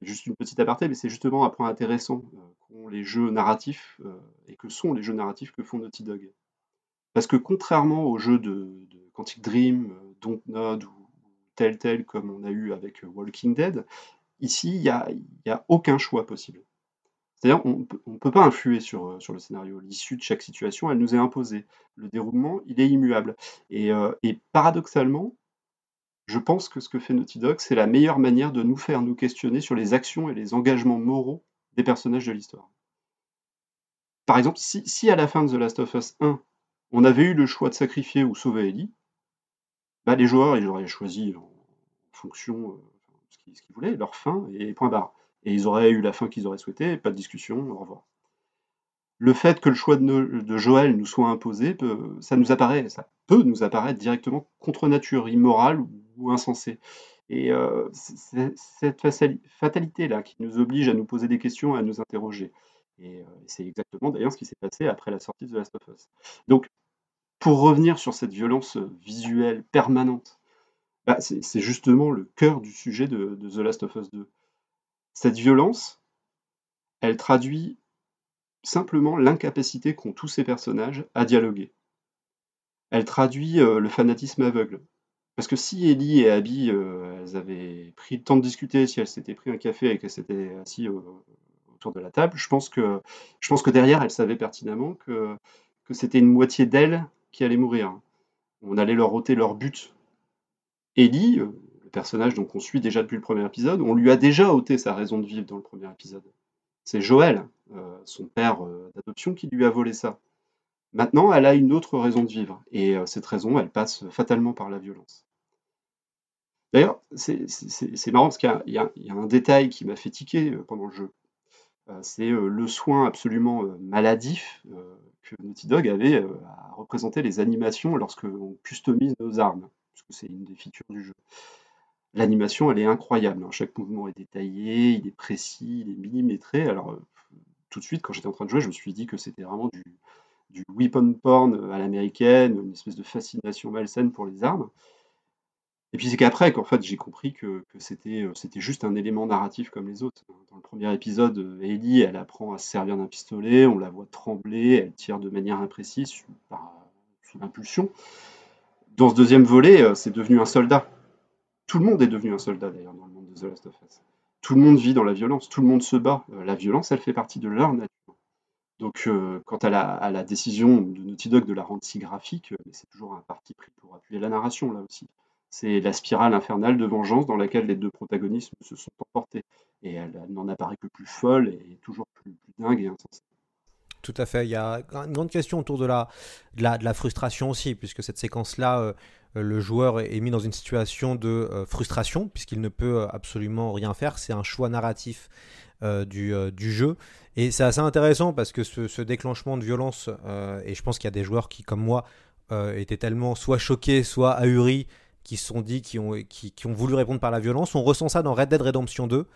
juste une petite aparté, mais c'est justement un point intéressant euh, qu'ont les jeux narratifs euh, et que sont les jeux narratifs que font Naughty Dog. Parce que contrairement aux jeux de, de Quantic Dream, euh, Dontnod ou Telltale comme on a eu avec Walking Dead, ici il n'y y a aucun choix possible. C'est-à-dire on ne peut pas influer sur, sur le scénario. L'issue de chaque situation, elle nous est imposée. Le déroulement, il est immuable. Et, euh, et paradoxalement, je pense que ce que fait Naughty Dog, c'est la meilleure manière de nous faire nous questionner sur les actions et les engagements moraux des personnages de l'histoire. Par exemple, si, à la fin de The Last of Us 1, on avait eu le choix de sacrifier ou sauver Ellie, bah les joueurs ils auraient choisi en fonction euh, ce qu'ils qu voulaient, leur fin et point barre. Et ils auraient eu la fin qu'ils auraient souhaité, pas de discussion, au revoir. Le fait que le choix de, Joël nous soit imposé, ça nous apparaît, ça peut nous apparaître directement contre nature, immoral ou insensé. Et euh, cette fatalité-là qui nous oblige à nous poser des questions, à nous interroger. Et euh, c'est exactement d'ailleurs ce qui s'est passé après la sortie de The Last of Us. Donc, pour revenir sur cette violence visuelle permanente, bah, c'est justement le cœur du sujet de The Last of Us 2. Cette violence, elle traduit simplement l'incapacité qu'ont tous ces personnages à dialoguer. Elle traduit euh, le fanatisme aveugle. Parce que si Ellie et Abby, euh, elles avaient pris le temps de discuter, si elles s'étaient pris un café et qu'elles s'étaient assis au, autour de la table, je pense que, derrière, elles savaient pertinemment que, que c'était une moitié d'elles qui allait mourir. On allait leur ôter leur but. Ellie, personnage qu'on suit déjà depuis le premier épisode, on lui a déjà ôté sa raison de vivre dans le premier épisode. C'est Joël, euh, son père euh, d'adoption, qui lui a volé ça. Maintenant, elle a une autre raison de vivre, et euh, cette raison, elle passe fatalement par la violence. D'ailleurs, c'est marrant parce qu'il y a, un détail qui m'a fait tiquer pendant le jeu. C'est le soin absolument maladif que Naughty Dog avait à représenter les animations lorsque on customise nos armes, parce que c'est une des features du jeu. L'animation, elle est incroyable. hein. Chaque mouvement est détaillé, il est précis, il est millimétré. Alors, euh, tout de suite, quand j'étais en train de jouer, je me suis dit que c'était vraiment du, weapon porn euh, à l'américaine, une espèce de fascination malsaine pour les armes. Et puis c'est qu'après qu'en fait j'ai compris que, euh, c'était juste un élément narratif comme les autres. Dans le premier épisode, Ellie, elle apprend à se servir d'un pistolet, on la voit trembler, elle tire de manière imprécise sous, l'impulsion. Dans ce deuxième volet, c'est devenu un soldat. Tout le monde est devenu un soldat d'ailleurs dans le monde de The Last of Us. Tout le monde vit dans la violence, tout le monde se bat. Euh, la violence, elle fait partie de leur nature. Donc, quant à la, décision de Naughty Dog de la rendre si graphique, euh, c'est toujours un parti pris pour appuyer la narration là aussi. C'est la spirale infernale de vengeance dans laquelle les deux protagonistes se sont emportés. Et elle, n'en apparaît que plus folle et toujours plus, dingue et insensée. Tout à fait. Il y a une grande question autour de la frustration aussi, puisque cette séquence-là, euh, le joueur est mis dans une situation de euh, frustration, puisqu'il ne peut absolument rien faire. C'est un choix narratif euh, du, euh, du, jeu. Et c'est assez intéressant parce que ce, ce déclenchement de violence, euh, et je pense qu'il y a des joueurs qui, comme moi, euh, étaient tellement soit choqués, soit ahuris, qui se sont dit, qui ont, qui ont voulu répondre par la violence. On ressent ça dans Red Dead Redemption 2.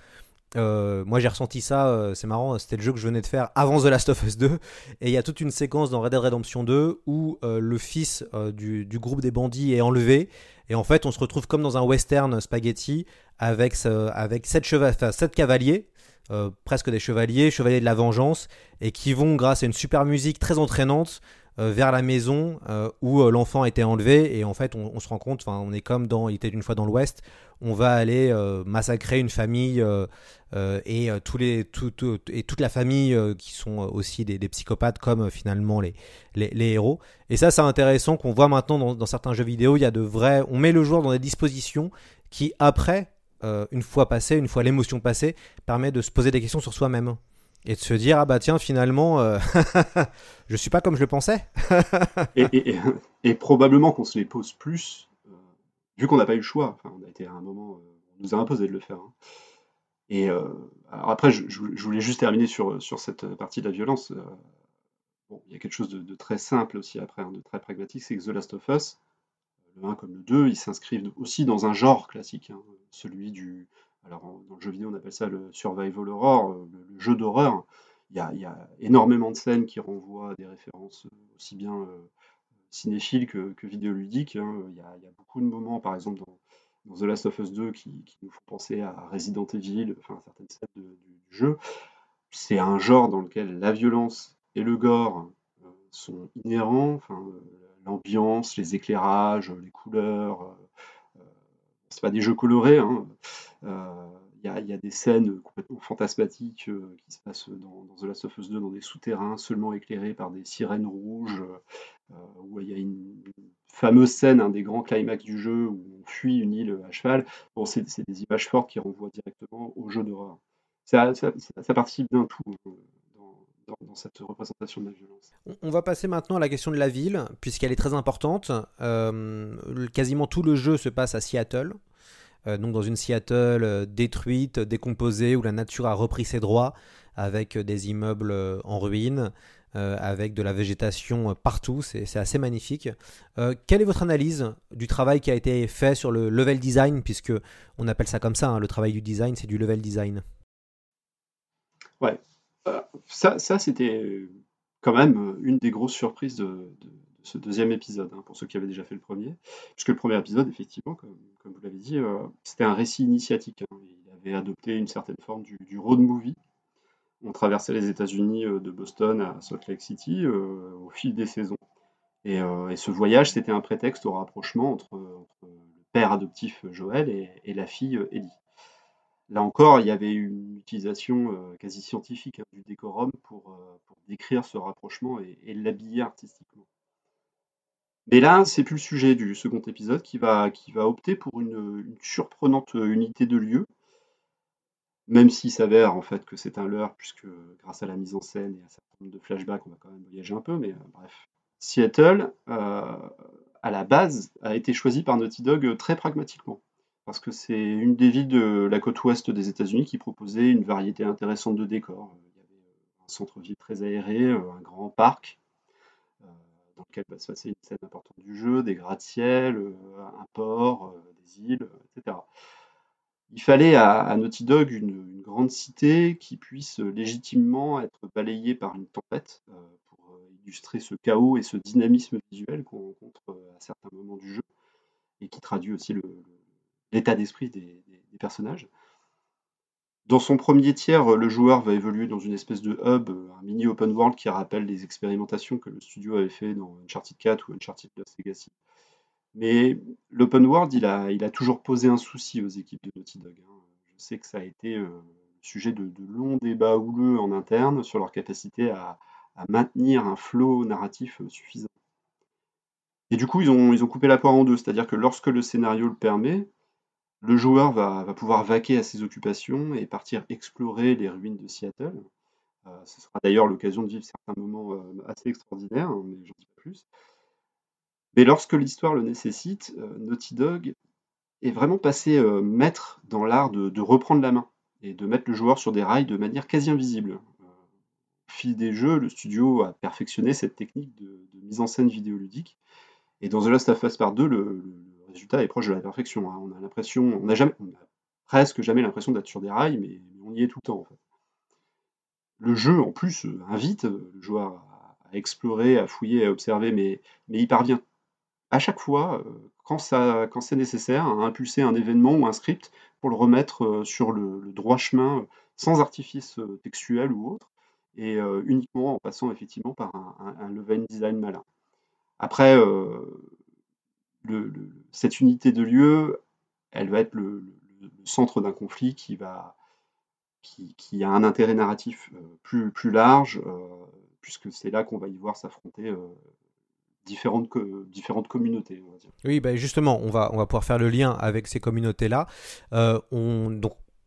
Euh, moi j'ai ressenti ça, euh, c'est marrant, c'était le jeu que je venais de faire avant The Last of Us 2 <laughs> et il y a toute une séquence dans Red Dead Redemption 2 où euh, le fils du, du, groupe des bandits est enlevé. Et en fait on se retrouve comme dans un western spaghetti avec, avec sept, cheva enfin, sept cavaliers, euh, presque des chevaliers, chevaliers de la vengeance et qui vont grâce à une super musique très entraînante euh, vers la maison euh, où euh, l'enfant a été enlevé et en fait on, on se rend compte, on est comme dans Il était une fois dans l'Ouest, on va aller euh, massacrer une famille et, tous les, tout, tout, et toute la famille qui sont aussi des, des psychopathes comme finalement les, les, les, héros. Et ça c'est intéressant qu'on voit maintenant dans, dans, certains jeux vidéo, il y a de vrais, on met le joueur dans des dispositions qui après, une fois passé, une fois l'émotion passée, permet de se poser des questions sur soi-même et de se dire ah bah tiens finalement euh, <laughs> je suis pas comme je le pensais. Et, probablement qu'on se les pose plus euh, vu qu'on n'a pas eu le choix. Enfin, on a été à un moment euh, on nous a imposé de le faire hein. et après je, voulais juste terminer sur, sur cette partie de la violence bon, il y a quelque chose de, de, très simple aussi après hein, de très pragmatique c'est que The Last of Us le 1 comme le 2 ils s'inscrivent aussi dans un genre classique hein, celui du alors dans le jeu vidéo on appelle ça le survival horror, le, le jeu d'horreur. Il, y a énormément de scènes qui renvoient à des références aussi bien euh, cinéphiles que, que vidéoludiques. Hein. Il, y a, beaucoup de moments, par exemple dans, The Last of Us 2, qui, nous font penser à Resident Evil, enfin certaines scènes du, jeu. C'est un genre dans lequel la violence et le gore euh, sont inhérents, euh, l'ambiance, les éclairages, les couleurs. c'est pas des jeux colorés, hein. Il euh, y, y, a des scènes complètement fantasmatiques euh, qui se passent dans, The Last of Us 2 dans des souterrains seulement éclairés par des sirènes rouges, euh, où il y a une, fameuse scène, un des grands climax du jeu, où on fuit une île à cheval. Bon, c'est des images fortes qui renvoient directement au jeu d'horreur. Ça, ça, ça, participe d'un tout dans, cette représentation de la violence. On va passer maintenant à la question de la ville, puisqu'elle est très importante. Euh, quasiment tout le jeu se passe à Seattle euh, donc dans une Seattle euh, détruite, décomposée, où la nature a repris ses droits, avec des immeubles en ruine, avec de la végétation partout, c'est assez magnifique. quelle est votre analyse du travail qui a été fait sur le level design, puisque on appelle ça comme ça, hein, le travail du design, c'est du level design? Ouais, ça, ça c'était quand même une des grosses surprises de, ce deuxième épisode, hein, pour ceux qui avaient déjà fait le premier. Puisque le premier épisode, effectivement, comme, vous l'avez dit, euh, c'était un récit initiatique. Hein. Il avait adopté une certaine forme du, road movie. On traversait les États-Unis euh, de Boston à Salt Lake City euh, au fil des saisons. Et, euh, ce voyage, c'était un prétexte au rapprochement entre, le père adoptif Joël et la fille Ellie. Là encore, il y avait une utilisation euh, quasi scientifique hein, du décorum pour, euh, pour, décrire ce rapprochement et, l'habiller artistiquement. Mais là, c'est plus le sujet du second épisode qui va, opter pour une, surprenante unité de lieu, même s'il s'avère en fait que c'est un leurre, puisque grâce à la mise en scène et à un certain nombre de flashbacks, on va quand même voyager un peu, mais euh, bref. Seattle, à la base, a été choisi par Naughty Dog très pragmatiquement. Parce que c'est une des villes de la côte ouest des États-Unis qui proposait une variété intéressante de décors. Il y avait un centre-ville très aéré, un grand parc, dans lequel va se passer une scène importante du jeu, des gratte-ciel, un port, des îles, etc. Il fallait à, Naughty Dog une, grande cité qui puisse légitimement être balayée par une tempête pour illustrer ce chaos et ce dynamisme visuel qu'on rencontre à certains moments du jeu et qui traduit aussi l'état d'esprit des, personnages. Dans son premier tiers, le joueur va évoluer dans une espèce de hub, un mini open world qui rappelle les expérimentations que le studio avait fait dans Uncharted 4 ou Uncharted Lost Legacy. Mais l'open world, il a, toujours posé un souci aux équipes de Naughty Dog. Hein. Je sais que ça a été le sujet de, longs débats houleux en interne sur leur capacité à, maintenir un flot narratif suffisant. Et du coup, ils ont, ils ont coupé la poire en deux, c'est-à-dire que lorsque le scénario le permet, le joueur va, pouvoir vaquer à ses occupations et partir explorer les ruines de Seattle. ce sera d'ailleurs l'occasion de vivre certains moments assez extraordinaires, hein, mais j'en dis pas plus. Mais lorsque l'histoire le nécessite, euh, Naughty Dog est vraiment passé euh, maître dans l'art de, reprendre la main et de mettre le joueur sur des rails de manière quasi invisible. Euh, au fil des jeux, le studio a perfectionné cette technique de, mise en scène vidéoludique. Et dans The Last of Us Part 2, le, est proche de la perfection. Hein. On a l'impression, on a jamais, presque jamais l'impression d'être sur des rails, mais, on y est tout le temps. Le jeu, en plus, invite le joueur à, explorer, à fouiller, à observer, mais, il parvient à chaque fois, euh, quand, c'est nécessaire, à impulser un événement ou un script pour le remettre euh, sur le, droit chemin, euh, sans artifice textuel ou autre, et uniquement en passant effectivement par un, level design malin. Après, cette unité de lieu, elle va être le, centre d'un conflit qui, a un intérêt narratif plus, plus large, puisque c'est là qu'on va y voir s'affronter différentes, différentes communautés. Oui, bah justement, on va, pouvoir faire le lien avec ces communautés-là. Euh,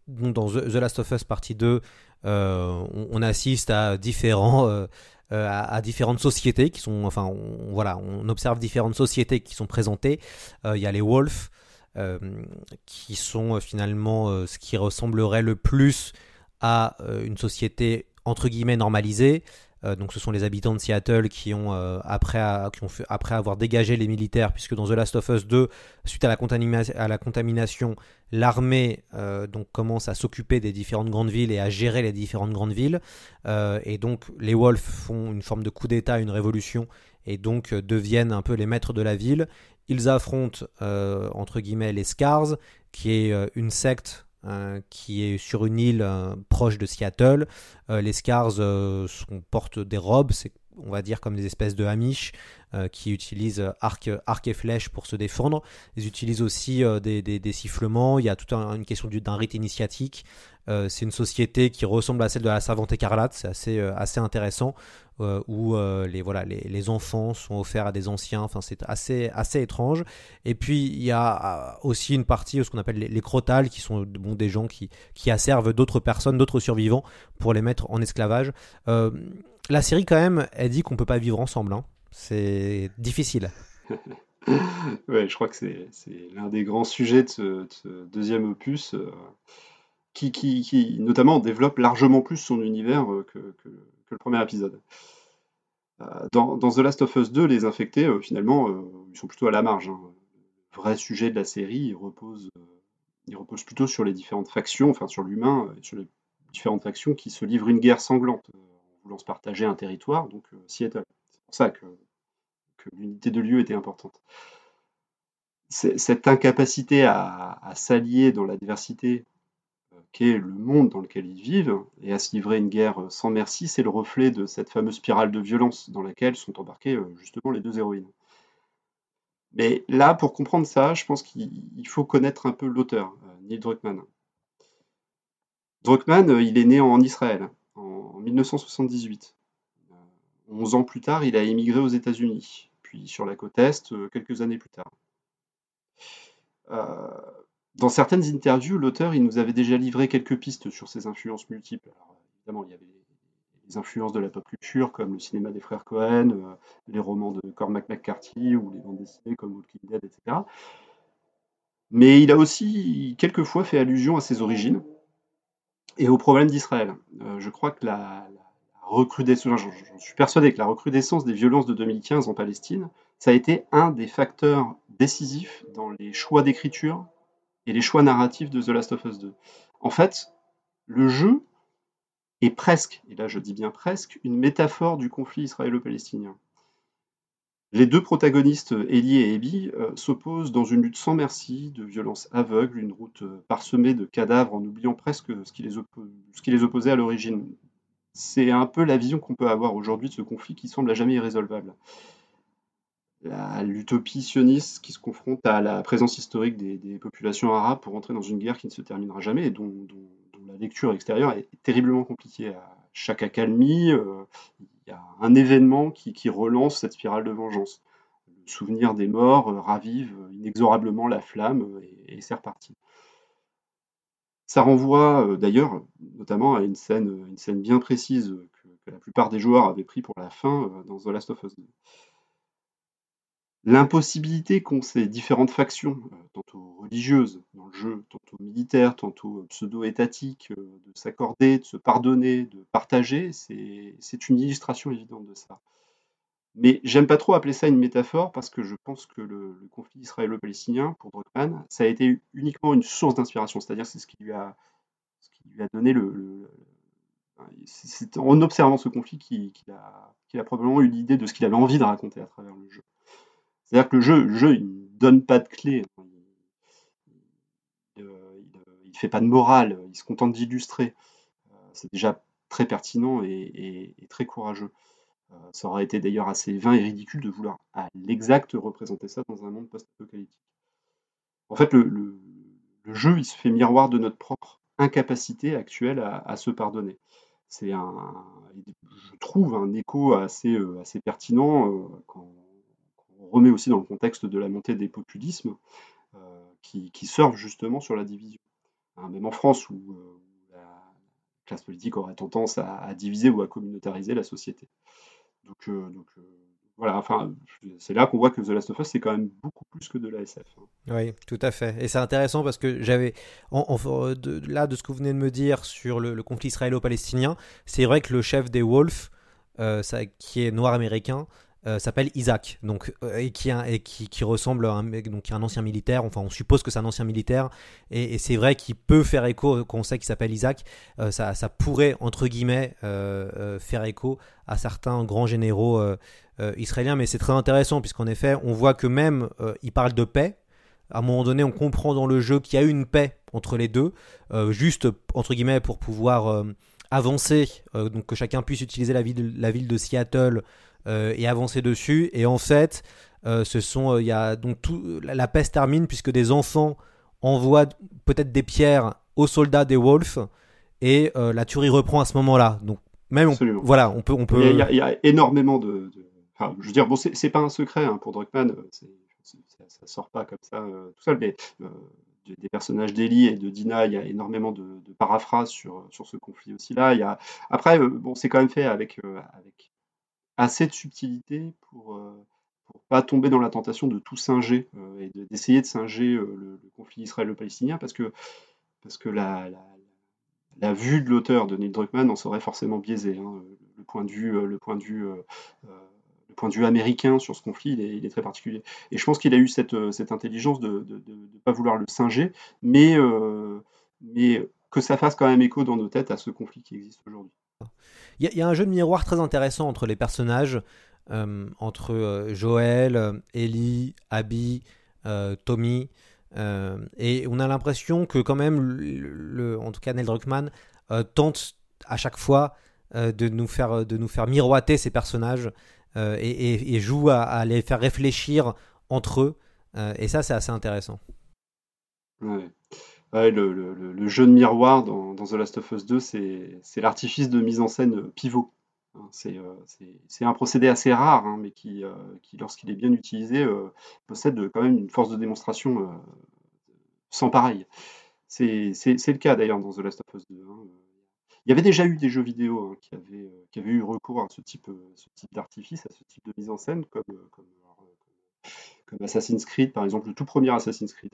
dans The Last of Us partie 2, euh, on, assiste à différents... Euh, à, différentes sociétés qui sont, enfin, on, voilà, on observe différentes sociétés qui sont présentées. Il y a les Wolves, qui sont finalement ce qui ressemblerait le plus à une société entre guillemets normalisée. Euh, donc ce sont les habitants de Seattle qui ont, euh, après, fait, après avoir dégagé les militaires, puisque dans The Last of Us 2, suite à la, contamination, l'armée euh, commence à s'occuper des différentes grandes villes et à gérer les différentes grandes villes. et donc les Wolves font une forme de coup d'État, une révolution, et donc deviennent un peu les maîtres de la ville. Ils affrontent, entre guillemets, les Scars, qui est une secte euh, qui est sur une île euh, proche de Seattle. Euh, les Scars sont, portent des robes, on va dire comme des espèces de hamish qui utilisent arc, et flèche pour se défendre. Ils utilisent aussi des, sifflements. Il y a toute une question d'un rite initiatique. c'est une société qui ressemble à celle de la Savante écarlate. C'est assez intéressant. Euh, où euh, les, voilà, les, enfants sont offerts à des anciens. Enfin, c'est assez, assez étrange. Et puis, il y a euh, aussi une partie, ce qu'on appelle les, crotales, qui sont bon, des gens qui, qui asservent d'autres personnes, d'autres survivants, pour les mettre en esclavage. la série, quand même, elle dit qu'on peut pas vivre ensemble. Hein. C'est difficile. <laughs> ouais, je crois que c'est l'un des grands sujets de ce, deuxième opus. Qui, qui, notamment développe largement plus son univers que, le premier épisode. Euh, dans, The Last of Us 2, les infectés, euh, finalement, euh, ils sont plutôt à la marge. Hein. Le vrai sujet de la série, repose, il repose plutôt sur les différentes factions, enfin sur l'humain, sur les différentes factions qui se livrent une guerre sanglante en voulant se partager un territoire, donc Seattle. C'est pour ça que, que l'unité de lieu était importante. Cette incapacité à, à s'allier dans la diversité qu'est le monde dans lequel ils vivent, et à se livrer une guerre sans merci, c'est le reflet de cette fameuse spirale de violence dans laquelle sont embarquées euh, justement les deux héroïnes. Mais là, pour comprendre ça, je pense qu'il faut connaître un peu l'auteur, euh, Neil Druckmann. Druckmann, euh, il est né en Israël en 1978. 11 ans plus tard, il a émigré aux États-Unis, puis sur la côte Est quelques années plus tard. Dans certaines interviews, l'auteur nous avait déjà livré quelques pistes sur ses influences multiples. évidemment, il y avait les influences de la pop culture, comme le cinéma des frères Cohen, euh, les romans de Cormac McCarthy ou les bandes dessinées comme Walking Dead, etc. Mais il a aussi quelquefois fait allusion à ses origines et aux problèmes d'Israël. Euh, je crois que la, recrudescence, j'en suis persuadé que la recrudescence des violences de 2015 en Palestine, ça a été un des facteurs décisifs dans les choix d'écriture et les choix narratifs de The Last of Us 2. En fait, le jeu est presque, et là je dis bien presque, une métaphore du conflit israélo-palestinien. Les deux protagonistes, Ellie et Abby, euh, s'opposent dans une lutte sans merci, de violence aveugle, une route euh, parsemée de cadavres en oubliant presque ce qui les, ce qui les opposait à l'origine. C'est un peu la vision qu'on peut avoir aujourd'hui de ce conflit qui semble à jamais irrésolvable. L'utopie sioniste qui se confronte à la présence historique des, populations arabes pour entrer dans une guerre qui ne se terminera jamais et dont, la lecture extérieure est terriblement compliquée. À chaque accalmie, euh, il y a un événement qui, relance cette spirale de vengeance. Le souvenir des morts euh, ravive inexorablement la flamme et, et c'est reparti. Ça renvoie euh, d'ailleurs notamment à une scène, une scène bien précise que, la plupart des joueurs avaient pris pour la fin dans The Last of Us 2. L'impossibilité qu'ont ces différentes factions, euh, tantôt religieuses dans le jeu, tantôt militaires, tantôt euh, pseudo-étatiques, euh, de s'accorder, de se pardonner, de partager, c'est une illustration évidente de ça. Mais j'aime pas trop appeler ça une métaphore parce que je pense que le, conflit israélo-palestinien, pour Druckmann, ça a été uniquement une source d'inspiration, c'est-à-dire c'est ce qui lui a, donné le... c'est en observant ce conflit qu'il a, qu'il a probablement eu l'idée de ce qu'il avait envie de raconter à travers le jeu. C'est-à-dire que le jeu, le jeu, il ne donne pas de clé, il ne fait pas de morale, il se contente d'illustrer. Euh, C'est déjà très pertinent et, très courageux. Euh, ça aurait été d'ailleurs assez vain et ridicule de vouloir à l'exact représenter ça dans un monde post-apocalyptique. En fait, le, jeu, il se fait miroir de notre propre incapacité actuelle à, à se pardonner. C'est un, je trouve, un écho assez, euh, assez pertinent euh, quand, remet aussi dans le contexte de la montée des populismes euh, qui, qui surfent justement sur la division. Hein, même en France, où, euh, où la classe politique aurait tendance à, diviser ou à communautariser la société. Donc, euh, voilà, enfin, c'est là qu'on voit que The Last of Us, c'est quand même beaucoup plus que de la SF. hein. Oui, tout à fait. Et c'est intéressant parce que j'avais, en, de, là, de ce que vous venez de me dire sur le, conflit israélo-palestinien, c'est vrai que le chef des Wolves, qui est noir américain, euh, s'appelle Isaac, donc euh, et qui, et qui, qui ressemble à un un ancien militaire. Enfin, on suppose que c'est un ancien militaire, et, c'est vrai qu'il peut faire écho quand on sait qu'il s'appelle Isaac. euh, ça, ça pourrait entre guillemets faire écho à certains grands généraux israéliens, mais c'est très intéressant puisqu'en effet, on voit que même il parle de paix à un moment donné, on comprend dans le jeu qu'il y a une paix entre les deux, juste entre guillemets pour pouvoir avancer, donc que chacun puisse utiliser la ville, la ville de Seattle et avancer dessus. Et en fait, euh, ce sont, euh, il y a donc tout, la, se termine puisque des enfants envoient peut-être des pierres aux soldats des Wolves et euh, la tuerie reprend à ce moment-là. Donc même, on- voilà, on peut, on peut. Il y a, il y a énormément de. de- enfin, je veux dire, bon, c'est pas un secret hein, pour Druckmann, euh, c'est- c'est- ça, ça sort pas comme ça euh, tout seul, mais euh, des, personnages d'Ellie et de Dina, il y a énormément de, de paraphrases sur, sur ce conflit aussi là. Il y a... Après, euh, bon, c'est quand même fait avec, euh, avec assez de subtilité pour, euh, pour pas tomber dans la tentation de tout singer euh, et de- d'essayer de, singer euh, le, conflit israélo-palestinien parce que, parce que la, la, vue de l'auteur de Neil Druckmann en serait forcément biaisée. hein. Le point de vue, le point de vue, le point de vue américain sur ce conflit, il est, très particulier. Et je pense qu'il a eu cette, cette intelligence de ne pas vouloir le singer, mais, mais que ça fasse quand même écho dans nos têtes à ce conflit qui existe aujourd'hui. Il y, a- un jeu de miroir très intéressant entre les personnages, euh, entre euh, Joël, euh, Ellie, Abby, euh, Tommy. et on a l'impression que quand même, en tout cas Neil Druckmann, tente à chaque fois de, nous faire, de nous faire miroiter ces personnages et, joue à, les faire réfléchir entre eux. Et ça, c'est assez intéressant. Le, le- jeu de miroir dans, The Last of Us 2, c'est l'artifice de mise en scène pivot. Hein, C'est euh, c'est- un procédé assez rare, hein, mais qui, euh, qui lorsqu'il est bien utilisé, euh, possède quand même une force de démonstration sans pareil. C'est le cas d'ailleurs dans The Last of Us 2. hein. Il y avait déjà eu des jeux vidéo qui, avaient, qui avaient eu recours à ce type, ce type d'artifice, à ce type de mise en scène, comme Assassin's Creed, par exemple, le tout premier Assassin's Creed,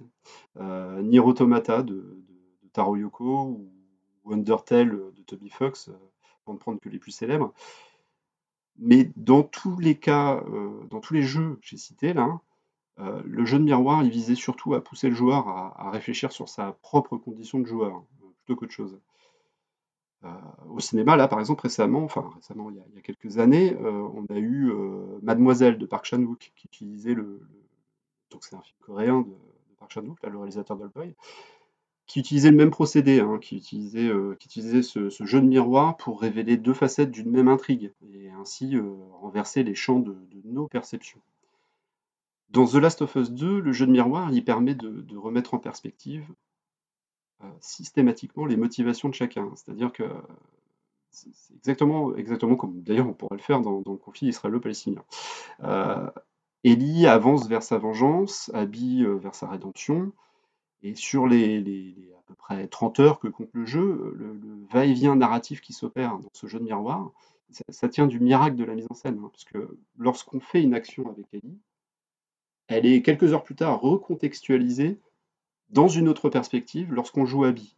euh, Nier Automata de, Taro Yoko ou Undertale de Toby Fox, euh, pour ne prendre que les plus célèbres. Mais dans tous les cas, euh, dans tous les jeux que j'ai cités là, euh, le jeu de miroir, il visait surtout à pousser le joueur à, réfléchir sur sa propre condition de joueur, plutôt qu'autre chose. Euh, au cinéma, là, par exemple, récemment, enfin récemment, il y a, quelques années, on a eu Mademoiselle de Park Chan-wook qui utilisait le, le- donc c'est un film coréen de, Chan-wook, là, le réalisateur d'Oldboy, qui utilisait le même procédé, hein, qui utilisait, euh, ce, jeu de miroir pour révéler deux facettes d'une même intrigue et ainsi euh, renverser les champs de, nos perceptions. Dans The Last of Us 2, le jeu de miroir, il permet de, remettre en perspective euh, systématiquement les motivations de chacun. C'est-à-dire que c'est c'est exactement, exactement comme d'ailleurs on pourrait le faire dans, dans le conflit israélo-palestinien. Euh, Ellie avance vers sa vengeance, Abby euh, vers sa rédemption, et sur les, à peu près 30 heures que compte le jeu, le, le va-et-vient narratif qui s'opère dans ce jeu de miroir, ça, tient du miracle de la mise en scène, hein, parce que lorsqu'on fait une action avec Ellie, elle est quelques heures plus tard recontextualisée dans une autre perspective lorsqu'on joue Abby.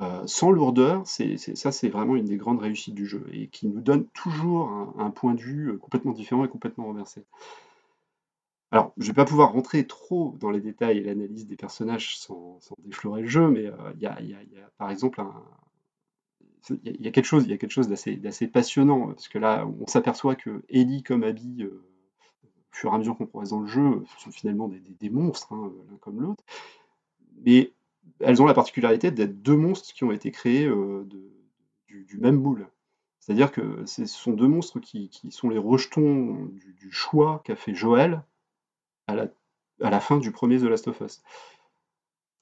Euh, sans lourdeur, ça c'est vraiment une des grandes réussites du jeu et qui nous donne toujours un, point de vue euh, complètement différent et complètement renversé. Alors, je vais pas pouvoir rentrer trop dans les détails et l'analyse des personnages sans, déflorer le jeu, mais euh, il y, a, il y a- par exemple il y a- quelque chose, il y a quelque chose d'assez, passionnant parce que là, on s'aperçoit que Ellie comme Abby, euh, au fur et à mesure qu'on progresse dans le jeu, sont finalement des, monstres, hein, l'un comme l'autre, mais elles ont la particularité d'être deux monstres qui ont été créés euh, du, même moule. C'est-à-dire que ce sont deux monstres qui, qui sont les rejetons du, du choix qu'a fait Joël à la, fin du premier The Last of Us.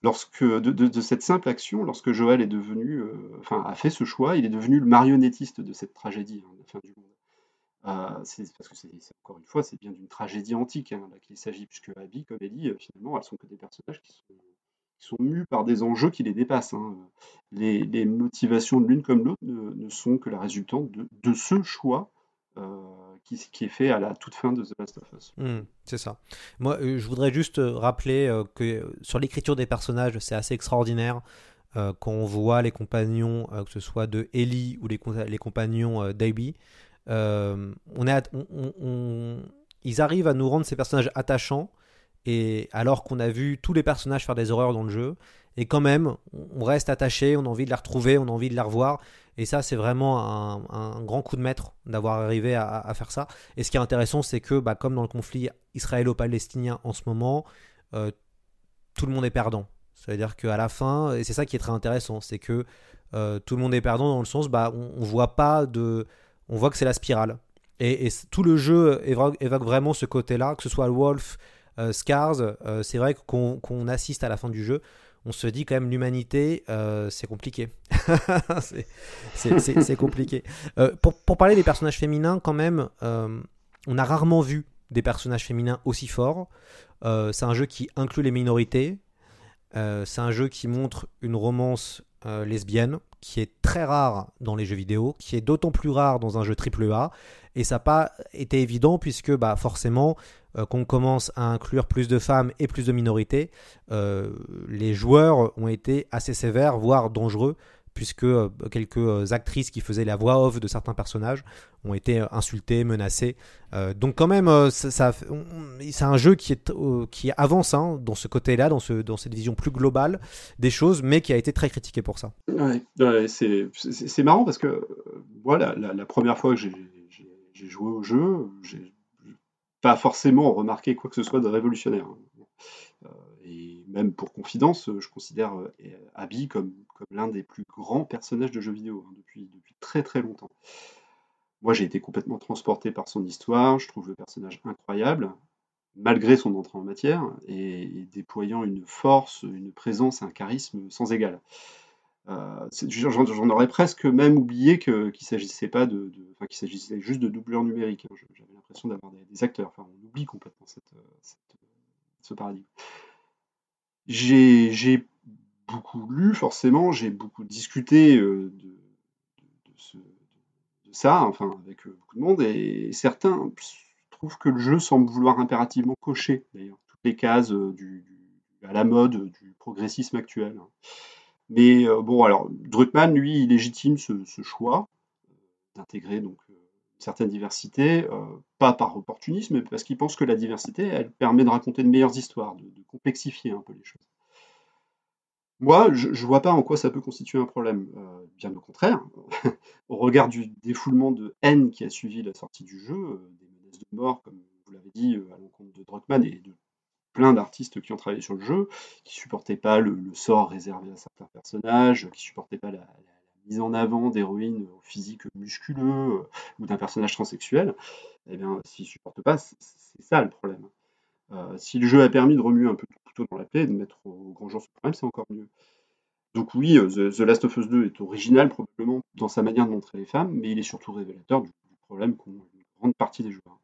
Lorsque, de, cette simple action, lorsque Joël euh, a fait ce choix, il est devenu le marionnettiste de cette tragédie, hein, la fin du monde. Euh, parce que c'est encore une fois, c'est bien d'une tragédie antique hein, qu'il s'agit, puisque Abby comme Ellie, euh, finalement, elles sont que des personnages qui sont, qui mus par des enjeux qui les dépassent. hein. Les, motivations de l'une comme l'autre ne, sont que la résultante de, ce choix qui, est fait à la toute fin de The Last of Us. Hmm, c'est ça. Moi, euh, je voudrais juste euh, rappeler euh, que sur l'écriture des personnages, c'est assez extraordinaire quand on voit les compagnons, que ce soit de Ellie ou les, com- les compagnons euh, d'Abby. on est, ils arrivent à nous rendre ces personnages attachants, et alors qu'on a vu tous les personnages faire des horreurs dans le jeu, et quand même, on reste attaché, on a envie de les retrouver, on a envie de les revoir. Et ça, c'est vraiment un, grand coup de maître d'avoir arrivé à, faire ça. Et ce qui est intéressant, c'est que, bah, comme dans le conflit israélo-palestinien en ce moment, euh, tout le monde est perdant. C'est-à-dire qu'à la fin, et c'est ça qui est très intéressant, c'est que euh, tout le monde est perdant dans le sens, bah, on, voit pas de, on voit que c'est la spirale. Et, tout le jeu évoque, vraiment ce côté-là, que ce soit Wolf, euh, Scars, c'est vrai qu'on assiste à la fin du jeu, on se dit quand même l'humanité, euh, c'est compliqué. <laughs> c'est- compliqué. Euh, pour, parler des personnages féminins, quand même, euh, on a rarement vu des personnages féminins aussi forts. C'est un jeu qui inclut les minorités. C'est un jeu qui montre une romance euh, lesbienne qui est très rare dans les jeux vidéo, qui est d'autant plus rare dans un jeu AAA. Et ça n'a pas été évident puisque bah, forcément, euh, qu'on commence à inclure plus de femmes et plus de minorités, euh, les joueurs ont été assez sévères, voire dangereux, puisque euh, quelques euh, actrices qui faisaient la voix off de certains personnages ont été euh, insultées, menacées. Donc quand même, c'est un jeu qui, avance hein, dans ce côté-là, dans, ce, dans cette vision plus globale des choses, mais qui a été très critiqué pour ça. Ouais, c'est marrant parce que moi, la, première fois que j'ai joué au jeu, j'ai pas forcément remarqué quoi que ce soit de révolutionnaire. Même pour confidence, euh, je considère euh, Abby comme, l'un des plus grands personnages de jeux vidéo hein, depuis, très très longtemps. Moi, j'ai été complètement transporté par son histoire, je trouve le personnage incroyable, malgré son entrée en matière, et, déployant une force, une présence, un charisme sans égal. Euh, J'en aurais presque même oublié qu'il s'agissait pas de, enfin, qu'il s'agissait juste de doubleurs numériques. hein. J'avais l'impression d'avoir des, acteurs. On oublie complètement euh, ce paradigme. J'ai beaucoup lu, forcément, j'ai beaucoup discuté euh, de, ça, enfin, avec euh, beaucoup de monde, et certains trouvent que le jeu semble vouloir impérativement cocher, d'ailleurs, toutes les cases euh, à la mode du progressisme actuel. Mais euh, bon, alors Druckmann, lui, il légitime ce, ce choix d'intégrer donc certaine diversité, euh, pas par opportunisme, mais parce qu'il pense que la diversité, elle permet de raconter de meilleures histoires, de, complexifier un peu les choses. Moi, je ne vois pas en quoi ça peut constituer un problème. Euh, bien au contraire, <laughs> au regard du défoulement de haine qui a suivi la sortie du jeu, euh, des menaces de mort, comme vous l'avez dit, à l'encontre de Druckmann et de plein d'artistes qui ont travaillé sur le jeu, qui supportaient pas le, sort réservé à certains personnages, qui supportaient pas la mise en avant d'héroïnes au physique musculeux euh, ou d'un personnage transsexuel, eh bien, s'ils supportent pas, c'est ça le problème. Euh, si le jeu a permis de remuer un peu couteau dans la plaie et de mettre au grand jour ce problème, c'est encore mieux. Donc oui, euh, The, Last of Us 2 est original probablement dans sa manière de montrer les femmes, mais il est surtout révélateur du, problème qu'ont une grande partie des joueurs.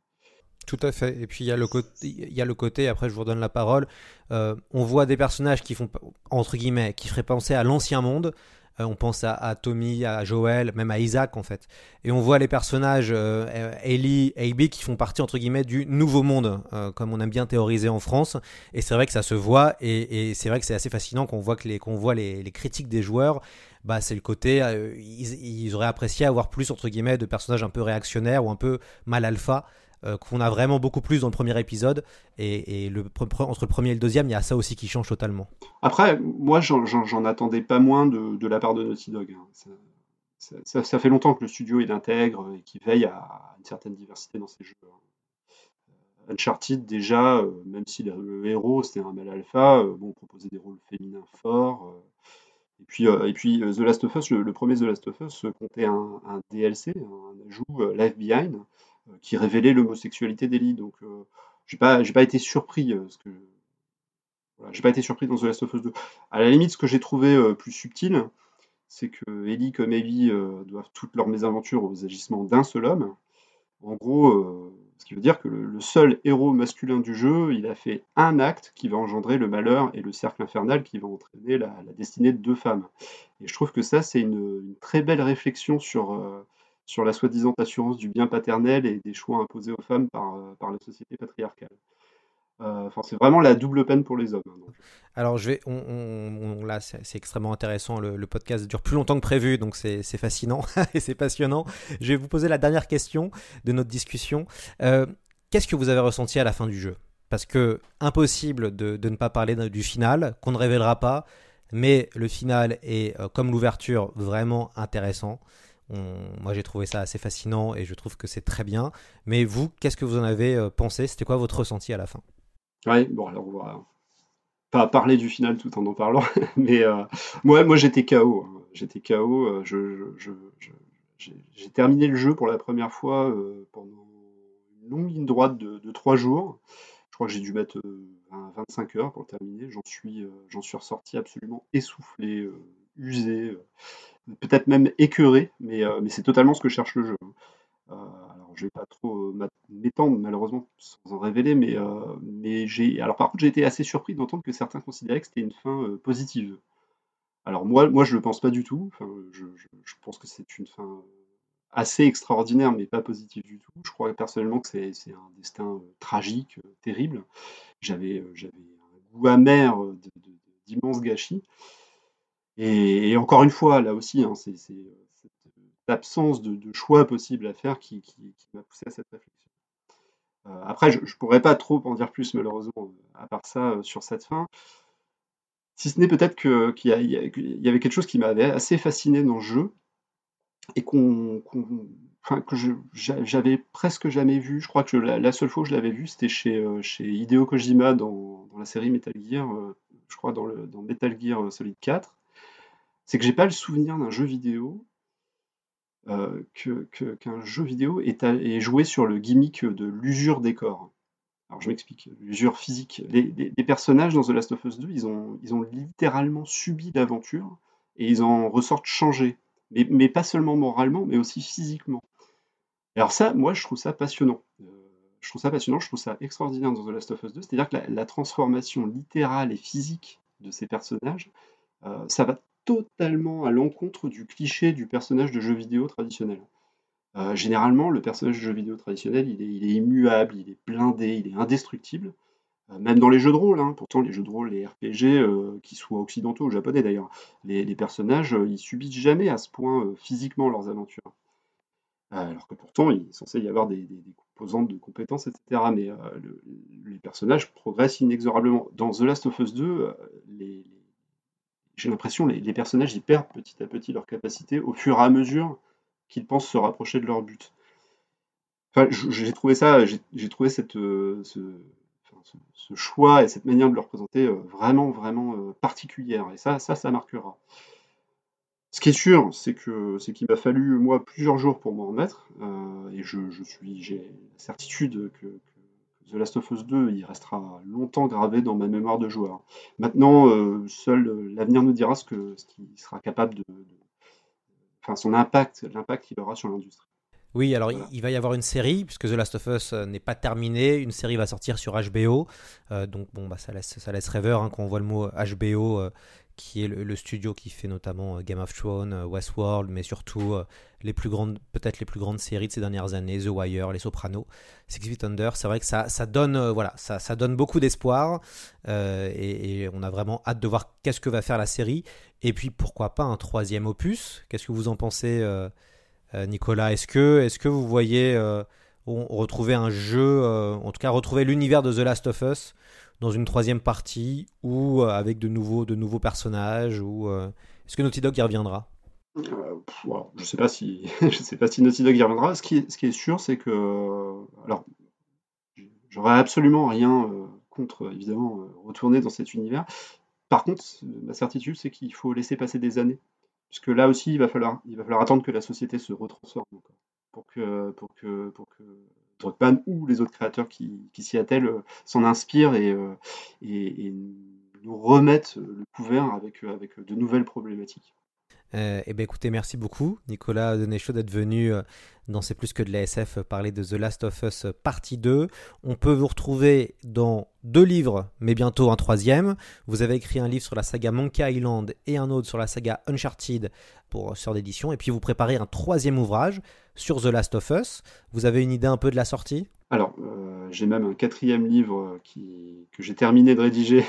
Tout à fait. Et puis il y a le côté. Après, je vous redonne la parole. euh, on voit des personnages qui font entre guillemets, qui feraient penser à l'ancien monde. Euh, on pense à, Tommy, à Joel, même à Isaac en fait. Et on voit les personnages euh, euh, Ellie, Abby qui font partie entre guillemets du nouveau monde, euh, comme on aime bien théoriser en France. Et c'est vrai que ça se voit. Et, c'est vrai que c'est assez fascinant qu'on voit que les, qu'on voit les, critiques des joueurs. Bah, c'est le côté, ils, ils auraient apprécié avoir plus entre guillemets de personnages un peu réactionnaires ou un peu mal alpha euh, qu'on a vraiment beaucoup plus dans le premier épisode. Et, entre le premier et le deuxième, il y a ça aussi qui change totalement. Après, moi, j'en- attendais pas moins de, la part de Naughty Dog. hein. Ça, fait longtemps que le studio il intègre et qu'il veille à une certaine diversité dans ses jeux. hein. Uncharted, déjà, euh, même si le, héros c'était un mal alpha, euh, bon, on proposait des rôles féminins forts. euh, et puis, euh, et puis euh, The Last of Us, le, premier The Last of Us euh, comptait un, un DLC, un ajout euh, Life Behind, euh, qui révélait l'homosexualité d'Ellie. Donc, euh, j'ai pas, j'ai pas été surpris. euh, que, j'ai pas été surpris dans The Last of Us 2. À la limite, ce que j'ai trouvé euh, plus subtil, c'est que Ellie comme euh, doivent toutes leurs mésaventures aux agissements d'un seul homme. En gros, euh, ce qui veut dire que le, seul héros masculin du jeu, il a fait un acte qui va engendrer le malheur et le cercle infernal qui va entraîner la, destinée de deux femmes. Et je trouve que ça, c'est une, très belle réflexion sur, euh, sur la soi-disant assurance du bien paternel et des choix imposés aux femmes par, euh, par la société patriarcale. Euh, c'est vraiment la double peine pour les hommes. hein. Alors, je vais, on, là, c'est extrêmement intéressant. Le, podcast dure plus longtemps que prévu, donc c'est fascinant <laughs> et c'est passionnant. Je vais vous poser la dernière question de notre discussion. Euh, Qu'est-ce que vous avez ressenti à la fin du jeu? Parce que impossible de, de ne pas parler du final, qu'on ne révélera pas, mais le final est, euh, comme l'ouverture, vraiment intéressant. Moi, j'ai trouvé ça assez fascinant et je trouve que c'est très bien. Mais vous, qu'est-ce que vous en avez euh, pensé? C'était quoi votre ressenti à la fin? Ouais, bon, alors on va pas parler du final tout en en parlant, <laughs> mais euh, moi, j'étais KO. hein. J'étais KO. euh, j'ai terminé le jeu pour la première fois euh, pendant une longue ligne droite de, trois jours. Je crois que j'ai dû mettre euh, 20 25 heures pour terminer. J'en suis, suis ressorti absolument essoufflé, usé, peut-être même écœuré, mais, euh, mais c'est totalement ce que cherche le jeu. Euh, alors, je vais pas trop euh, m'étendre, malheureusement, sans en révéler, mais, j'ai. Alors, par contre, j'ai été assez surpris d'entendre que certains considéraient que c'était une fin positive. Alors, moi, moi, je le pense pas du tout. Je, pense que c'est une fin assez extraordinaire, mais pas positive du tout. Je crois personnellement que c'est un destin tragique, terrible. J'avais un goût amer d'immenses gâchis. Et, encore une fois, là aussi, hein, c'est euh, cette absence de, choix possible à faire qui, m'a poussé à cette réflexion. Euh, après, je ne pourrais pas trop en dire plus, malheureusement, euh, à part ça, sur cette fin. Si ce n'est peut-être que- qu'il y, avait quelque chose qui m'avait assez fasciné dans le jeu et que j'avais presque jamais vu. Je crois que la, seule fois où je l'avais vu, c'était chez, chez Hideo Kojima dans, la série Metal Gear, je crois dans, dans Metal Gear Solid 4. C'est que j'ai pas le souvenir d'un jeu vidéo euh, qu'un jeu vidéo est, est joué sur le gimmick de l'usure des corps. Alors je m'explique, l'usure physique. Les, personnages dans The Last of Us 2, ils ont, ils ont littéralement subi l'aventure et ils en ressortent changés. Mais, mais pas seulement moralement, mais aussi physiquement. Alors ça, moi, je trouve ça passionnant. Euh, je trouve ça passionnant, je trouve ça extraordinaire dans The Last of Us 2. C'est-à-dire que la, la transformation littérale et physique de ces personnages, euh, ça va totalement à l'encontre du cliché du personnage de jeu vidéo traditionnel. Euh, généralement, le personnage de jeu vidéo traditionnel, il est, immuable, il est blindé, il est indestructible. Euh, même dans les jeux de rôle, hein. pourtant les jeux de rôle, les RPG, euh, qu'ils soient occidentaux ou japonais d'ailleurs, les, personnages, ils subissent jamais à ce point physiquement leurs aventures. Alors que pourtant, il est censé y avoir des, composantes de compétences, etc. Mais le- les personnages progressent inexorablement. Dans The Last of Us 2, euh, les- les- j'ai l'impression les, les personnages ils perdent petit à petit leur capacité au fur et à mesure qu'ils pensent se rapprocher de leur but. J'ai trouvé ça, j'ai trouvé euh, ce, choix et cette manière de le représenter euh, vraiment, vraiment euh, particulière. Et ça, ça, ça marquera. Ce qui est sûr, c'est que c'est qu'il m'a fallu moi plusieurs jours pour m'en remettre, et je, suis, j'ai la certitude que, que The Last of Us 2, il restera longtemps gravé dans ma mémoire de joueur. Maintenant, euh, seul euh, l'avenir nous dira ce qu'il sera capable de- enfin son impact, l'impact qu'il aura sur l'industrie. Oui, alors il- il va y avoir une série, puisque The Last of Us euh, n'est pas terminé. Une série va sortir sur HBO. Euh, donc, bon, bah, ça, laisse, ça laisse rêveur hein, quand on voit le mot HBO, euh, qui est le, le studio qui fait notamment Game of Thrones, Westworld, mais surtout les plus grandes, peut-être les plus grandes séries de ces dernières années, The Wire, Les Sopranos, Six Feet Under. C'est vrai que ça, ça donne, voilà, ça, ça donne beaucoup d'espoir. et, et on a vraiment hâte de voir qu'est-ce que va faire la série. Et puis, pourquoi pas un troisième opus? Qu'est-ce que vous en pensez Nicolas, est-ce que, est que vous voyez euh, retrouver un jeu, euh, en tout cas retrouver l'univers de The Last of Us dans une troisième partie ou euh, avec de nouveaux, de nouveaux personnages ou euh, est-ce que Naughty Dog y reviendra? Euh, je sais pas si <laughs> je sais pas si Naughty Dog y reviendra. Ce qui est, ce qui est sûr, c'est que euh, alors j'aurais absolument rien euh, contre évidemment euh, retourner dans cet univers. Par contre, ma certitude, c'est qu'il faut laisser passer des années, puisque là aussi, il va falloir attendre que la société se retransforme pour que pour que pour que Druckmann ou les autres créateurs qui, s'y attellent euh, s'en inspirent et, euh, et, nous remettent le couvert avec de nouvelles problématiques. Euh, eh bien, écoutez, merci beaucoup, Nicolas Denéchaud, d'être venu euh, dans C'est plus que de la SF euh, parler de The Last of Us euh, partie 2. On peut vous retrouver dans deux livres, mais bientôt un troisième. Vous avez écrit un livre sur la saga Monkey Island et un autre sur la saga Uncharted pour Sœur d'édition. Et puis vous préparez un troisième ouvrage sur The Last of Us. Vous avez une idée un peu de la sortie? Alors, euh, j'ai même un quatrième livre euh, que j'ai terminé de rédiger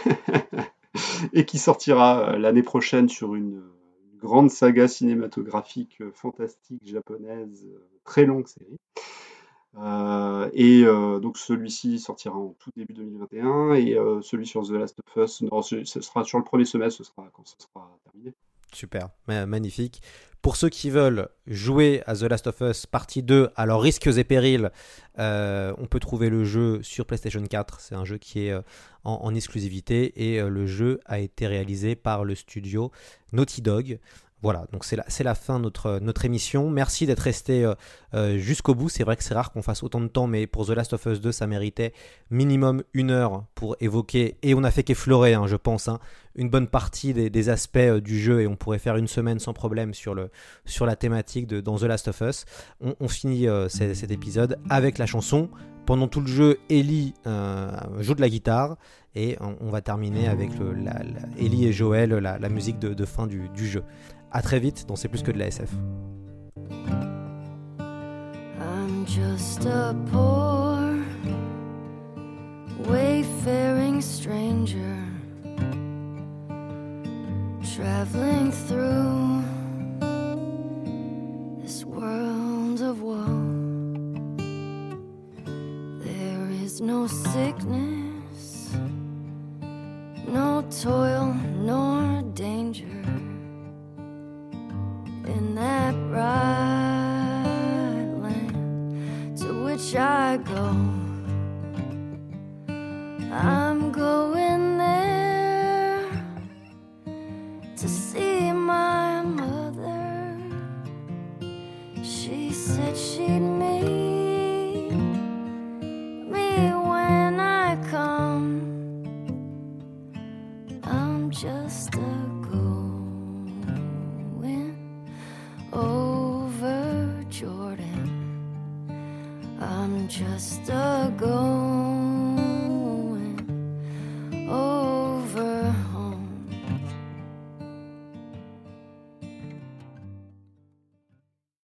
<laughs> et qui sortira euh, l'année prochaine sur une grande saga cinématographique euh, fantastique japonaise, euh, très longue série. Euh, et donc celui-ci sortira en tout début 2021 et celui sur The Last of Us, ce, sera sur le premier semestre, ce sera quand ce sera terminé. Super, ma- magnifique. Pour ceux qui veulent jouer à The Last of Us partie 2 à leurs risques et périls, euh, on peut trouver le jeu sur PlayStation 4. C'est un jeu qui est euh, en, exclusivité et euh, le jeu a été réalisé par le studio Naughty Dog. Voilà, donc c'est la, fin de notre, émission. Merci d'être resté euh, euh, jusqu'au bout. C'est vrai que c'est rare qu'on fasse autant de temps, mais pour The Last of Us 2, ça méritait minimum une heure pour évoquer, et on a fait qu'effleurer, hein, je pense, hein, une bonne partie des, aspects euh, du jeu, et on pourrait faire une semaine sans problème sur, la thématique de, dans The Last of Us. On, finit cet, épisode avec la chanson. Pendant tout le jeu, Ellie joue de la guitare, et on, va terminer avec Ellie et Joël, la, musique de, fin du jeu. À très vite dans C'est plus que de la SF. I'm just a poor, wayfaring stranger, traveling through this world of woe. There is no sickness, no toil, nor danger in that bright land to which I go. I'm going there to see my mother. She said she'd meet me when I come. I'm just a just a going